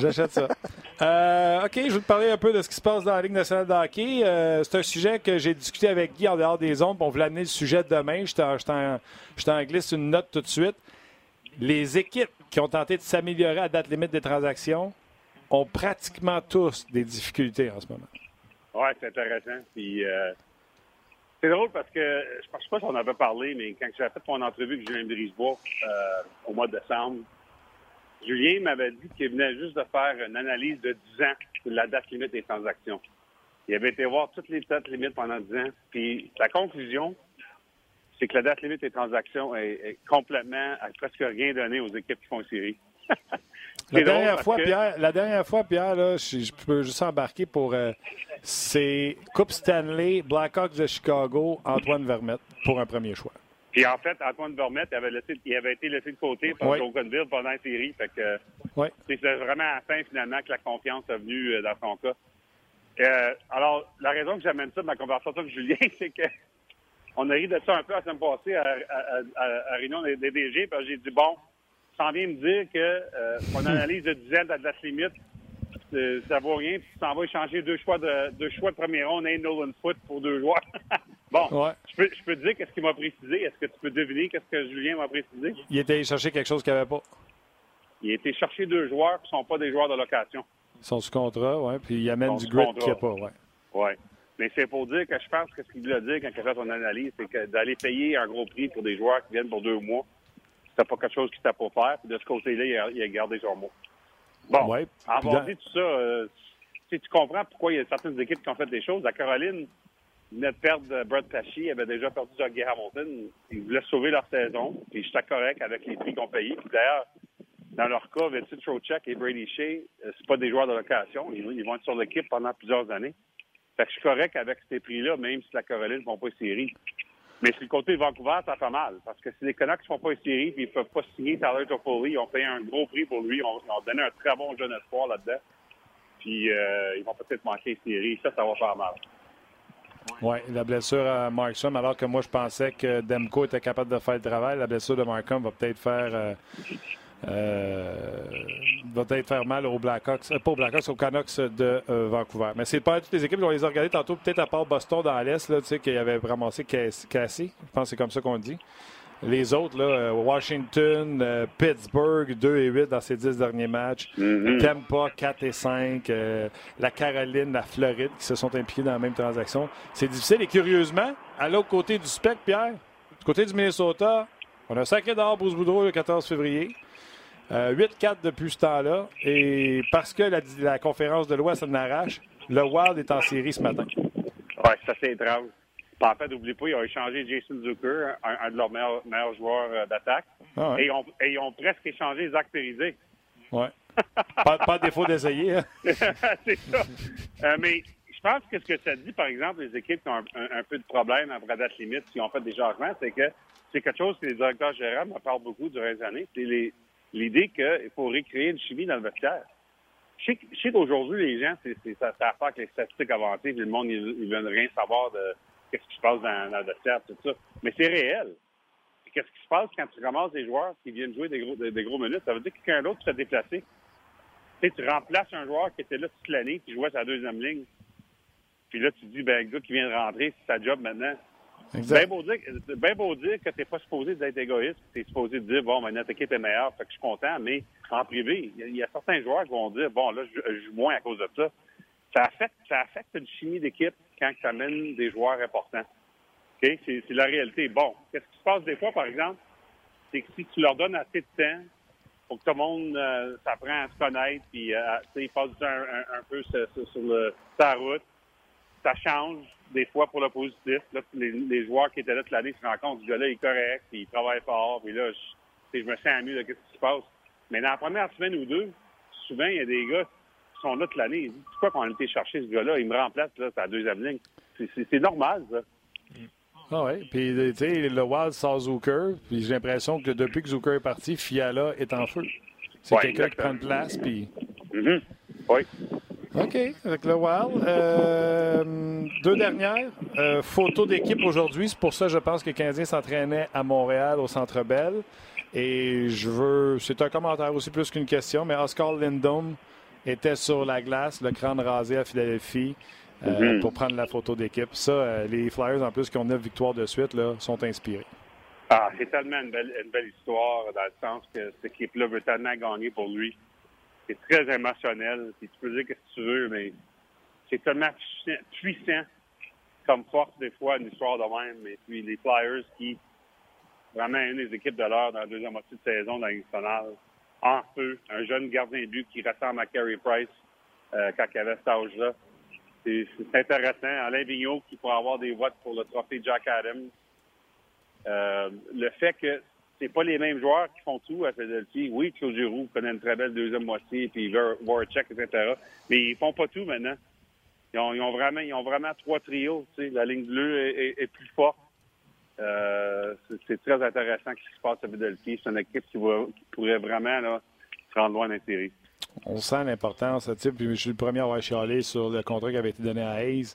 J'achète ça. Euh, OK, je vais te parler un peu de ce qui se passe dans la Ligue nationale de hockey. Euh, c'est un sujet que j'ai discuté avec Guy en dehors des ondes. On voulait amener le sujet demain. Je t'en glisse une note tout de suite. Les équipes qui ont tenté de s'améliorer à date limite des transactions ont pratiquement tous des difficultés en ce moment. Oui, c'est intéressant. Puis, euh, c'est drôle parce que je ne sais pas si on avait parlé, mais quand j'ai fait mon entrevue avec Julien Brisebois euh, au mois de décembre, Julien m'avait dit qu'il venait juste de faire une analyse de 10 ans sur la date limite des transactions. Il avait été voir toutes les dates limites pendant 10 ans. Puis la conclusion, c'est que la date limite des transactions est, complètement, à presque rien donné aux équipes qui font série. *laughs* la, dernière fois, Pierre, la dernière fois, Pierre, là, je, peux juste embarquer pour. Euh, c'est Coupe Stanley, Blackhawks de Chicago, Antoine Vermette pour un premier choix. Puis en fait, Antoine Vermette avait, laissé, il avait été laissé de côté par oui. pendant la série. Fait que c'est vraiment à la fin, finalement, que la confiance est venue euh, dans son cas. Euh, alors, la raison que j'amène ça de ma conversation avec Julien, *laughs* c'est que on a ri de ça un peu la semaine passée à, à, à, Réunion des, DG. Puis j'ai dit, bon, ça vient me dire que euh, mon analyse de dizaine de la limite, euh, ça vaut rien. Puis ça va échanger deux choix de deux choix de premier ronde, un Nolan Foot pour deux joueurs. *laughs* bon, je, peux, je peux te dire qu'est-ce qu'il m'a précisé. Est-ce que tu peux deviner qu'est-ce que Julien m'a précisé? Il était chercher quelque chose qu'il n'y avait pas. Il été chercher deux joueurs qui ne sont pas des joueurs de location. Ils sont sous contrat, oui. Puis il amène du grit qu'il n'y a pas, oui. Oui. Mais c'est pour dire que je pense que ce qu'il voulait dire quand il a fait son analyse, c'est que d'aller payer un gros prix pour des joueurs qui viennent pour deux mois, c'était pas quelque chose qu'il t'a pas faire. Puis de ce côté-là, il a, gardé son mot. Bon, ouais. avoir dit tout ça, euh, tu comprends pourquoi il y a certaines équipes qui ont fait des choses. La Caroline venait de perdre Brad Pesci, il avait déjà perdu Jackie Hamilton. Ils voulaient sauver leur saison. Puis j'étais correct avec les prix qu'on payait. Puis d'ailleurs, dans leur cas, Vincent Trocheck et Brady Shea, euh, c'est pas des joueurs de location. Ils, vont être sur l'équipe pendant plusieurs années. Fait que je suis correct avec ces prix-là, même si la Caroline ne font pas série. Mais sur le côté de Vancouver, ça fait mal. Parce que si les Canucks ne font pas une série et ils ne peuvent pas signer Tyler Toffoli, ils ont payé un gros prix pour lui. Ils ont, donné un très bon jeune espoir là-dedans. Puis euh, ils vont peut-être manquer une série. Ça, ça va faire mal. Oui, la blessure à Markstrom, alors que moi, je pensais que Demko était capable de faire le travail. La blessure de Markstrom va peut-être faire. Euh, va peut-être faire mal aux Blackhawks, euh, pas aux Blackhawks, aux Canucks de euh, Vancouver. Mais c'est pas toutes les équipes, on les a regardées tantôt, peut-être à part Boston dans l'Est, tu sais, qui avait ramassé Cassie, je pense que c'est comme ça qu'on dit. Les autres, là, Washington, Pittsburgh, 2 et 8 dans ces 10 derniers matchs. Mm-hmm. Tampa, 4 et 5. la Caroline, la Floride, qui se sont impliqués dans la même transaction. C'est difficile. Et curieusement, à l'autre côté du spectre, Pierre, du côté du Minnesota, on a un sacré d'or Bruce Boudreau le 14 février. 8-4 euh, depuis ce temps-là. Et parce que la, conférence de l'Ouest en arrache, le Wild est en série ce matin. Oui, ça c'est étrange. En fait, n'oublie pas, ils ont échangé Jason Zucker, un, de leurs meilleurs, joueurs euh, d'attaque. Ah et, ils ont presque échangé Zach Périzé. Oui. pas, pas défaut d'essayer. Hein. *laughs* c'est ça. Euh, mais je pense que ce que ça dit, par exemple, les équipes qui ont un, peu de problème à date limite, qui ont fait des changements, c'est que c'est quelque chose que les directeurs généraux me parlent beaucoup durant les années. C'est les, l'idée qu'il faut recréer une chimie dans le vestiaire. Je sais, qu'aujourd'hui, les gens, c'est, ça, à faire avec les statistiques avancées, puis le monde, ils, ne veulent rien savoir de qu'est-ce qui se passe dans, le vestiaire, tout ça. Mais c'est réel. qu'est-ce qui se passe quand tu ramasses des joueurs qui viennent jouer des gros, des, gros minutes? Ça veut dire que quelqu'un d'autre s'est déplacé. Tu, tu remplaces un joueur qui était là toute l'année, qui jouait sa deuxième ligne. Puis là, tu dis, ben, le gars qui vient de rentrer, c'est sa job maintenant. Bien beau, dire, ben beau dire que tu n'es pas supposé d'être égoïste, tu es supposé dire, bon, ben, notre équipe est meilleure, fait que je suis content, mais en privé, il y, a certains joueurs qui vont dire, bon, là, je, joue moins à cause de ça. Ça affecte, ça affecte une chimie d'équipe quand tu amènes des joueurs importants. OK? C'est la réalité. Bon, qu'est-ce qui se passe des fois, par exemple? C'est que si tu leur donnes assez de temps pour que tout le monde euh, s'apprend à se connaître, puis euh, ils passent un, peu sur, le, sa route, ça change des fois pour le positif. les, joueurs qui étaient là toute l'année se rendent compte ce gars-là est correct, puis il travaille fort, puis là, je, je me sens mieux de ce qui se passe. Mais dans la première semaine ou deux, souvent, il y a des gars qui sont là toute l'année. Ils disent Pourquoi qu'on a été chercher ce gars-là? Il me remplace, là, c'est la deuxième ligne. C'est normal, ça. Ah oui, puis tu sais, le Wild sans Zucker, puis j'ai l'impression que depuis que Zucker est parti, Fiala est en feu. C'est quelqu'un qui prend de place, puis. Mm-hmm. Oui. OK, avec le Wild. Euh, deux dernières. Euh, photo d'équipe aujourd'hui. C'est pour ça, je pense que le Canadien s'entraînait à Montréal, au Centre Bell. Et je veux. C'est un commentaire aussi plus qu'une question, mais Oscar Lindom était sur la glace, le crâne rasé à Philadelphie. Euh, mm-hmm. pour prendre la photo d'équipe. Ça, les Flyers, en plus, qui ont neuf victoires de suite, là, sont inspirés. Ah, c'est tellement une belle, une belle, histoire, dans le sens que cette équipe-là veut tellement gagner pour lui c'est très émotionnel. tu peux dire ce que tu veux, mais c'est tellement puissant comme force des fois une histoire de même. Et puis les Flyers qui vraiment une des équipes de l'heure dans la deuxième moitié de saison dans nationale, en feu, un jeune gardien de but qui ressemble à Carey Price euh, quand il avait cet âge-là. C'est intéressant. Alain Vigneault qui pourrait avoir des votes pour le trophée Jack Adams. Euh, le fait que c'est pas les mêmes joueurs qui font tout à Philadelphie. Oui, Claude Giroux connaît une très belle deuxième moitié, puis Voracek, etc. Mais ils font pas tout maintenant. Ils ont, vraiment, ils ont vraiment trois trios. La ligne bleue est, plus forte. Euh, c'est très intéressant ce qui se passe à Philadelphie. C'est une équipe qui, pourrait vraiment là, se rendre loin d'intérêt. On sent l'importance. Je suis le premier à avoir chialé sur le contrat qui avait été donné à Hayes.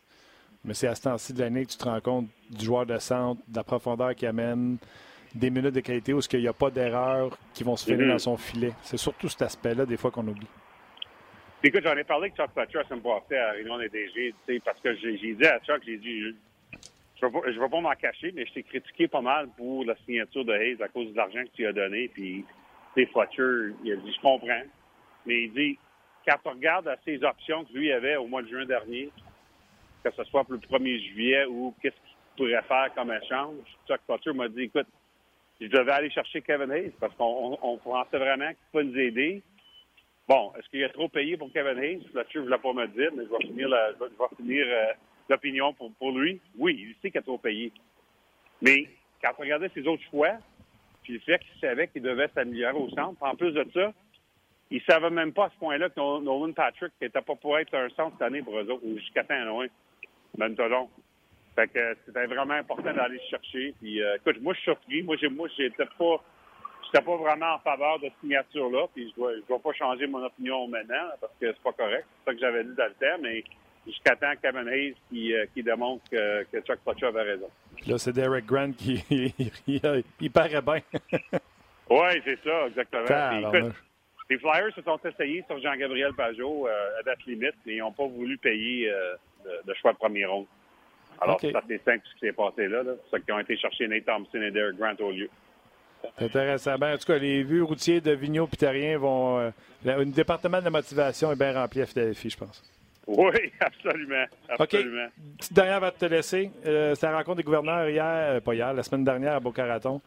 Mais c'est à ce temps-ci de l'année que tu te rends compte du joueur de centre, de la profondeur qu'il amène, des minutes de qualité où il n'y a pas d'erreurs qui vont se faire mm-hmm. dans son filet. C'est surtout cet aspect-là, des fois, qu'on oublie. Écoute, j'en ai parlé avec Chuck Fletcher ça me passée à Réunion des DG, parce que j'ai dit à Chuck, j'ai dit, je ne vais pas, m'en cacher, mais je t'ai critiqué pas mal pour la signature de Hayes à cause de l'argent que tu as donné. Puis, Fletcher, il a dit, je comprends. Mais il dit, quand tu regardes ses options que lui avait au mois de juin dernier, que ce soit pour le 1er juillet ou qu'est-ce qu'il pourrait faire comme échange, Chuck Fletcher m'a dit, écoute, je devais aller chercher Kevin Hayes parce qu'on pensait vraiment qu'il pouvait nous aider. Bon, est-ce qu'il a trop payé pour Kevin Hayes? Là-dessus, ne voulais pas me dire, mais je vais finir, euh, l'opinion pour, lui. Oui, il sait qu'il a trop payé. Mais quand on regardait ses autres choix, puis le fait qu'il savait qu'il devait s'améliorer au centre, en plus de ça, il ne savait même pas à ce point-là que Nolan Patrick n'était pas pour être un centre cette année pour eux autres, jusqu'à temps loin. Ben, fait que c'était vraiment important d'aller chercher. Puis, euh, écoute, moi, je suis surpris. Moi, j'ai, moi, j'étais pas, j'étais pas vraiment en faveur de cette signature-là. Puis, je ne dois pas changer mon opinion maintenant parce que c'est pas correct. C'est ça que j'avais dit dans le temps, mais jusqu'à temps Kevin Hayes qui, euh, qui démontre que, que Chuck Fletcher avait raison. Là, c'est Derek Grant qui *laughs* il, paraît bien. *laughs* oui, c'est ça, exactement. Écoute, les Flyers se sont essayés sur Jean-Gabriel Pajot euh, à date limite, mais ils n'ont pas voulu payer de, choix de premier rond. Alors, ça c'est simple ce qui s'est passé là. là. C'est ça qu'ils ont été chercher Nate Thompson et Derek Grant au lieu. C'est intéressant. Ben, en tout cas, les vues routiers de Vigneault et Terrien vont. Euh, le département de motivation est bien rempli à Philadelphie, je pense. Oui, absolument. *laughs* absolument. OK. Petite dernière va te laisser. Euh, C'était la rencontre des gouverneurs hier, euh, pas hier, la semaine dernière à Boca Raton.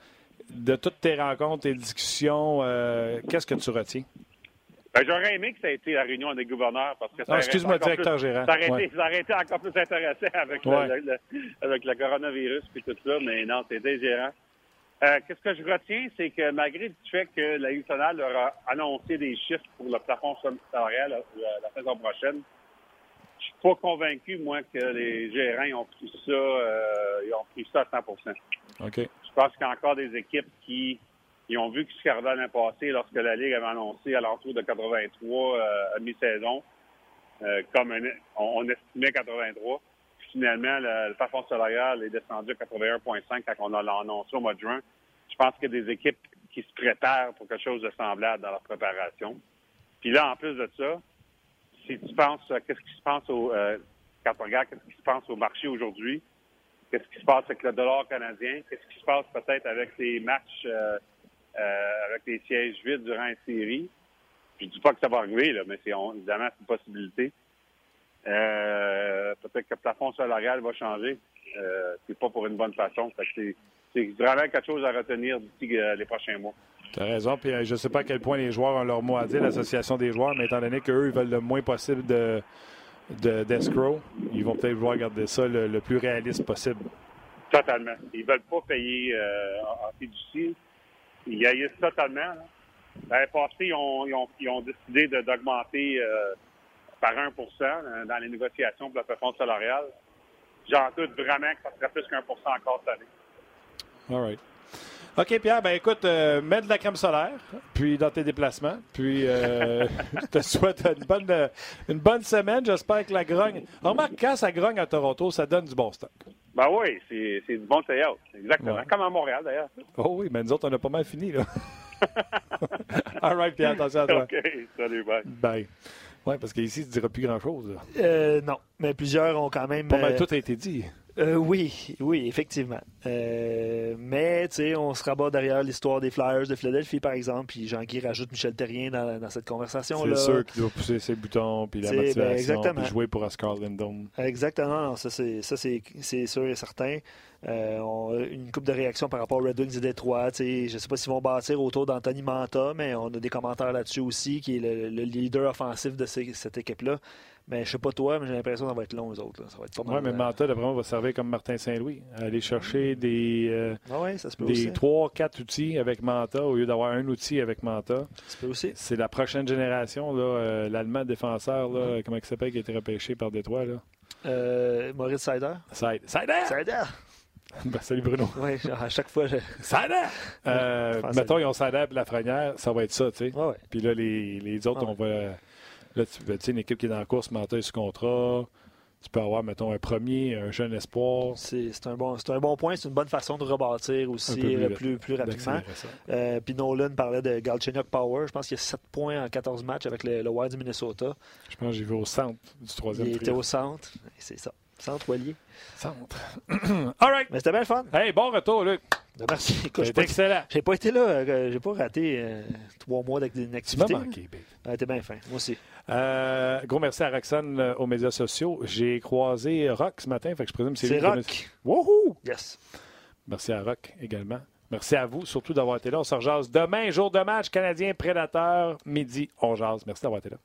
De toutes tes rencontres et discussions, euh, qu'est-ce que tu retiens? Ben, j'aurais aimé que ça ait été la réunion des gouverneurs parce que ça ah, excuse-moi, directeur gérant. Ça aurait, été, encore plus intéressant avec, le, avec le coronavirus et tout ça, mais non, c'était gérant. Euh, Qu'est-ce que je retiens, c'est que malgré le fait que la nationale leur a annoncé des chiffres pour le plafond salarial la, la, saison prochaine, je suis pas convaincu, moi, que les gérants ont pris ça, euh, ils ont pris ça à 100 OK. Je pense qu'il y a encore des équipes qui ils ont vu ce qui arrivait l'année passée lorsque la Ligue avait annoncé à l'entour de 83 euh, à mi-saison, euh, comme on, estimait 83. finalement, le, plafond salarial est descendu à 81,5 quand on a annoncé au mois de juin. Je pense qu'il y a des équipes qui se préparent pour quelque chose de semblable dans leur préparation. Puis là, en plus de ça, si tu penses, euh, qu'est-ce qui se passe au, quand on regarde qu'est-ce qui se passe au marché aujourd'hui, qu'est-ce qui se passe avec le dollar canadien, qu'est-ce qui se passe peut-être avec les matchs euh, avec les sièges vides durant une série. Je dis pas que ça va arriver, là, mais c'est évidemment une possibilité. Euh, peut-être que le plafond salarial va changer. Euh, c'est pas pour une bonne façon. C'est vraiment quelque chose à retenir d'ici euh, les prochains mois. Tu as raison. Puis je ne sais pas à quel point les joueurs ont leur mot à dire, l'association des joueurs, mais étant donné qu'eux, ils veulent le moins possible de d'escrow. Ils vont peut-être vouloir garder ça le, plus réaliste possible. Totalement. Ils ne veulent pas payer euh, en, fiducie. Ils haïssent totalement. L'année passée, ils ont, ils ont, décidé d'augmenter euh, par 1% dans les négociations pour la performance salariale. J'en doute vraiment que ça serait plus qu'un encore cette année. All right. OK, Pierre, ben écoute, euh, mets de la crème solaire, puis dans tes déplacements, puis euh, je *laughs* te souhaite une bonne, une bonne semaine. J'espère que la grogne. Remarque, quand ça grogne à Toronto, ça donne du bon stock. Ben oui, c'est du bon théâtre. Exactement. Comme à Montréal, d'ailleurs. Oh oui, mais nous autres, on a pas mal fini, là. *laughs* All right, Pierre, attention à toi. OK, salut, bye. Bye. Oui, parce qu'ici, tu ne diras plus grand-chose. Euh, non, mais plusieurs ont quand même. Pas mal tout a été dit. Euh, oui, oui, effectivement. Euh, mais, tu sais, on se rabat derrière l'histoire des Flyers de Philadelphie, par exemple, puis Jean-Guy rajoute Michel Terrien dans, cette conversation-là. C'est sûr qu'il doit pousser ses boutons, puis la ben, motivation, puis jouer pour Oscar Lindon. Exactement, ça c'est sûr et certain. Euh, une coupe de réaction par rapport aux Red Wings et Détroit. Je ne sais pas s'ils vont bâtir autour d'Anthony Manta, mais on a des commentaires là-dessus aussi, qui est le, leader offensif de cette équipe-là. Mais je sais pas toi, mais j'ai l'impression que ça va être long, aux autres. Ça va être Oui, mais euh, Manta, d'après moi, va servir comme Martin Saint-Louis. Aller chercher des, euh, ah des 3-4 outils avec Manta au lieu d'avoir un outil avec Manta. Ça peut aussi. C'est la prochaine génération, là, euh, l'Allemand défenseur, là, comment il s'appelle, qui a été repêché par Détroit. Là? Maurice Seider. Seider! Seider! *laughs* Ben, salut Bruno. *laughs* Oui, à chaque fois. Je... Mettons, ils ont Seider et Lafrenière, ça va être ça, tu sais. Ouais, Puis là, les, les autres, on va Là, tu sais, une équipe qui est dans la course, mental ce contrat. Tu peux avoir, mettons, un premier, un jeune espoir. C'est un, bon, un bon point. C'est une bonne façon de rebâtir aussi plus, plus, rapidement. Euh, puis Nolan parlait de Galchenyuk Power. Je pense qu'il y a 7 points en 14 matchs avec le, Wild du Minnesota. Je pense que j'ai vu au centre du troisième Il était au centre. C'est ça. Centre Walier. Centre. *clears throat* All right. Mais c'était bien le fun. Hey, bon retour, Luc. Merci. C'était excellent. J'ai pas été là. Euh, j'ai pas raté euh, trois mois d'activité. Tu m'as manqué, babe. T'es bien fin. Moi aussi. Euh, gros merci à Roxane euh, aux médias sociaux. J'ai croisé Rock ce matin, fait que je présume que c'est lui. C'est Rock. Wouhou! Yes. Merci à Rock également. Merci à vous, surtout d'avoir été là. On se rejase demain, jour de match canadien prédateur, midi, on jase. Merci d'avoir été là.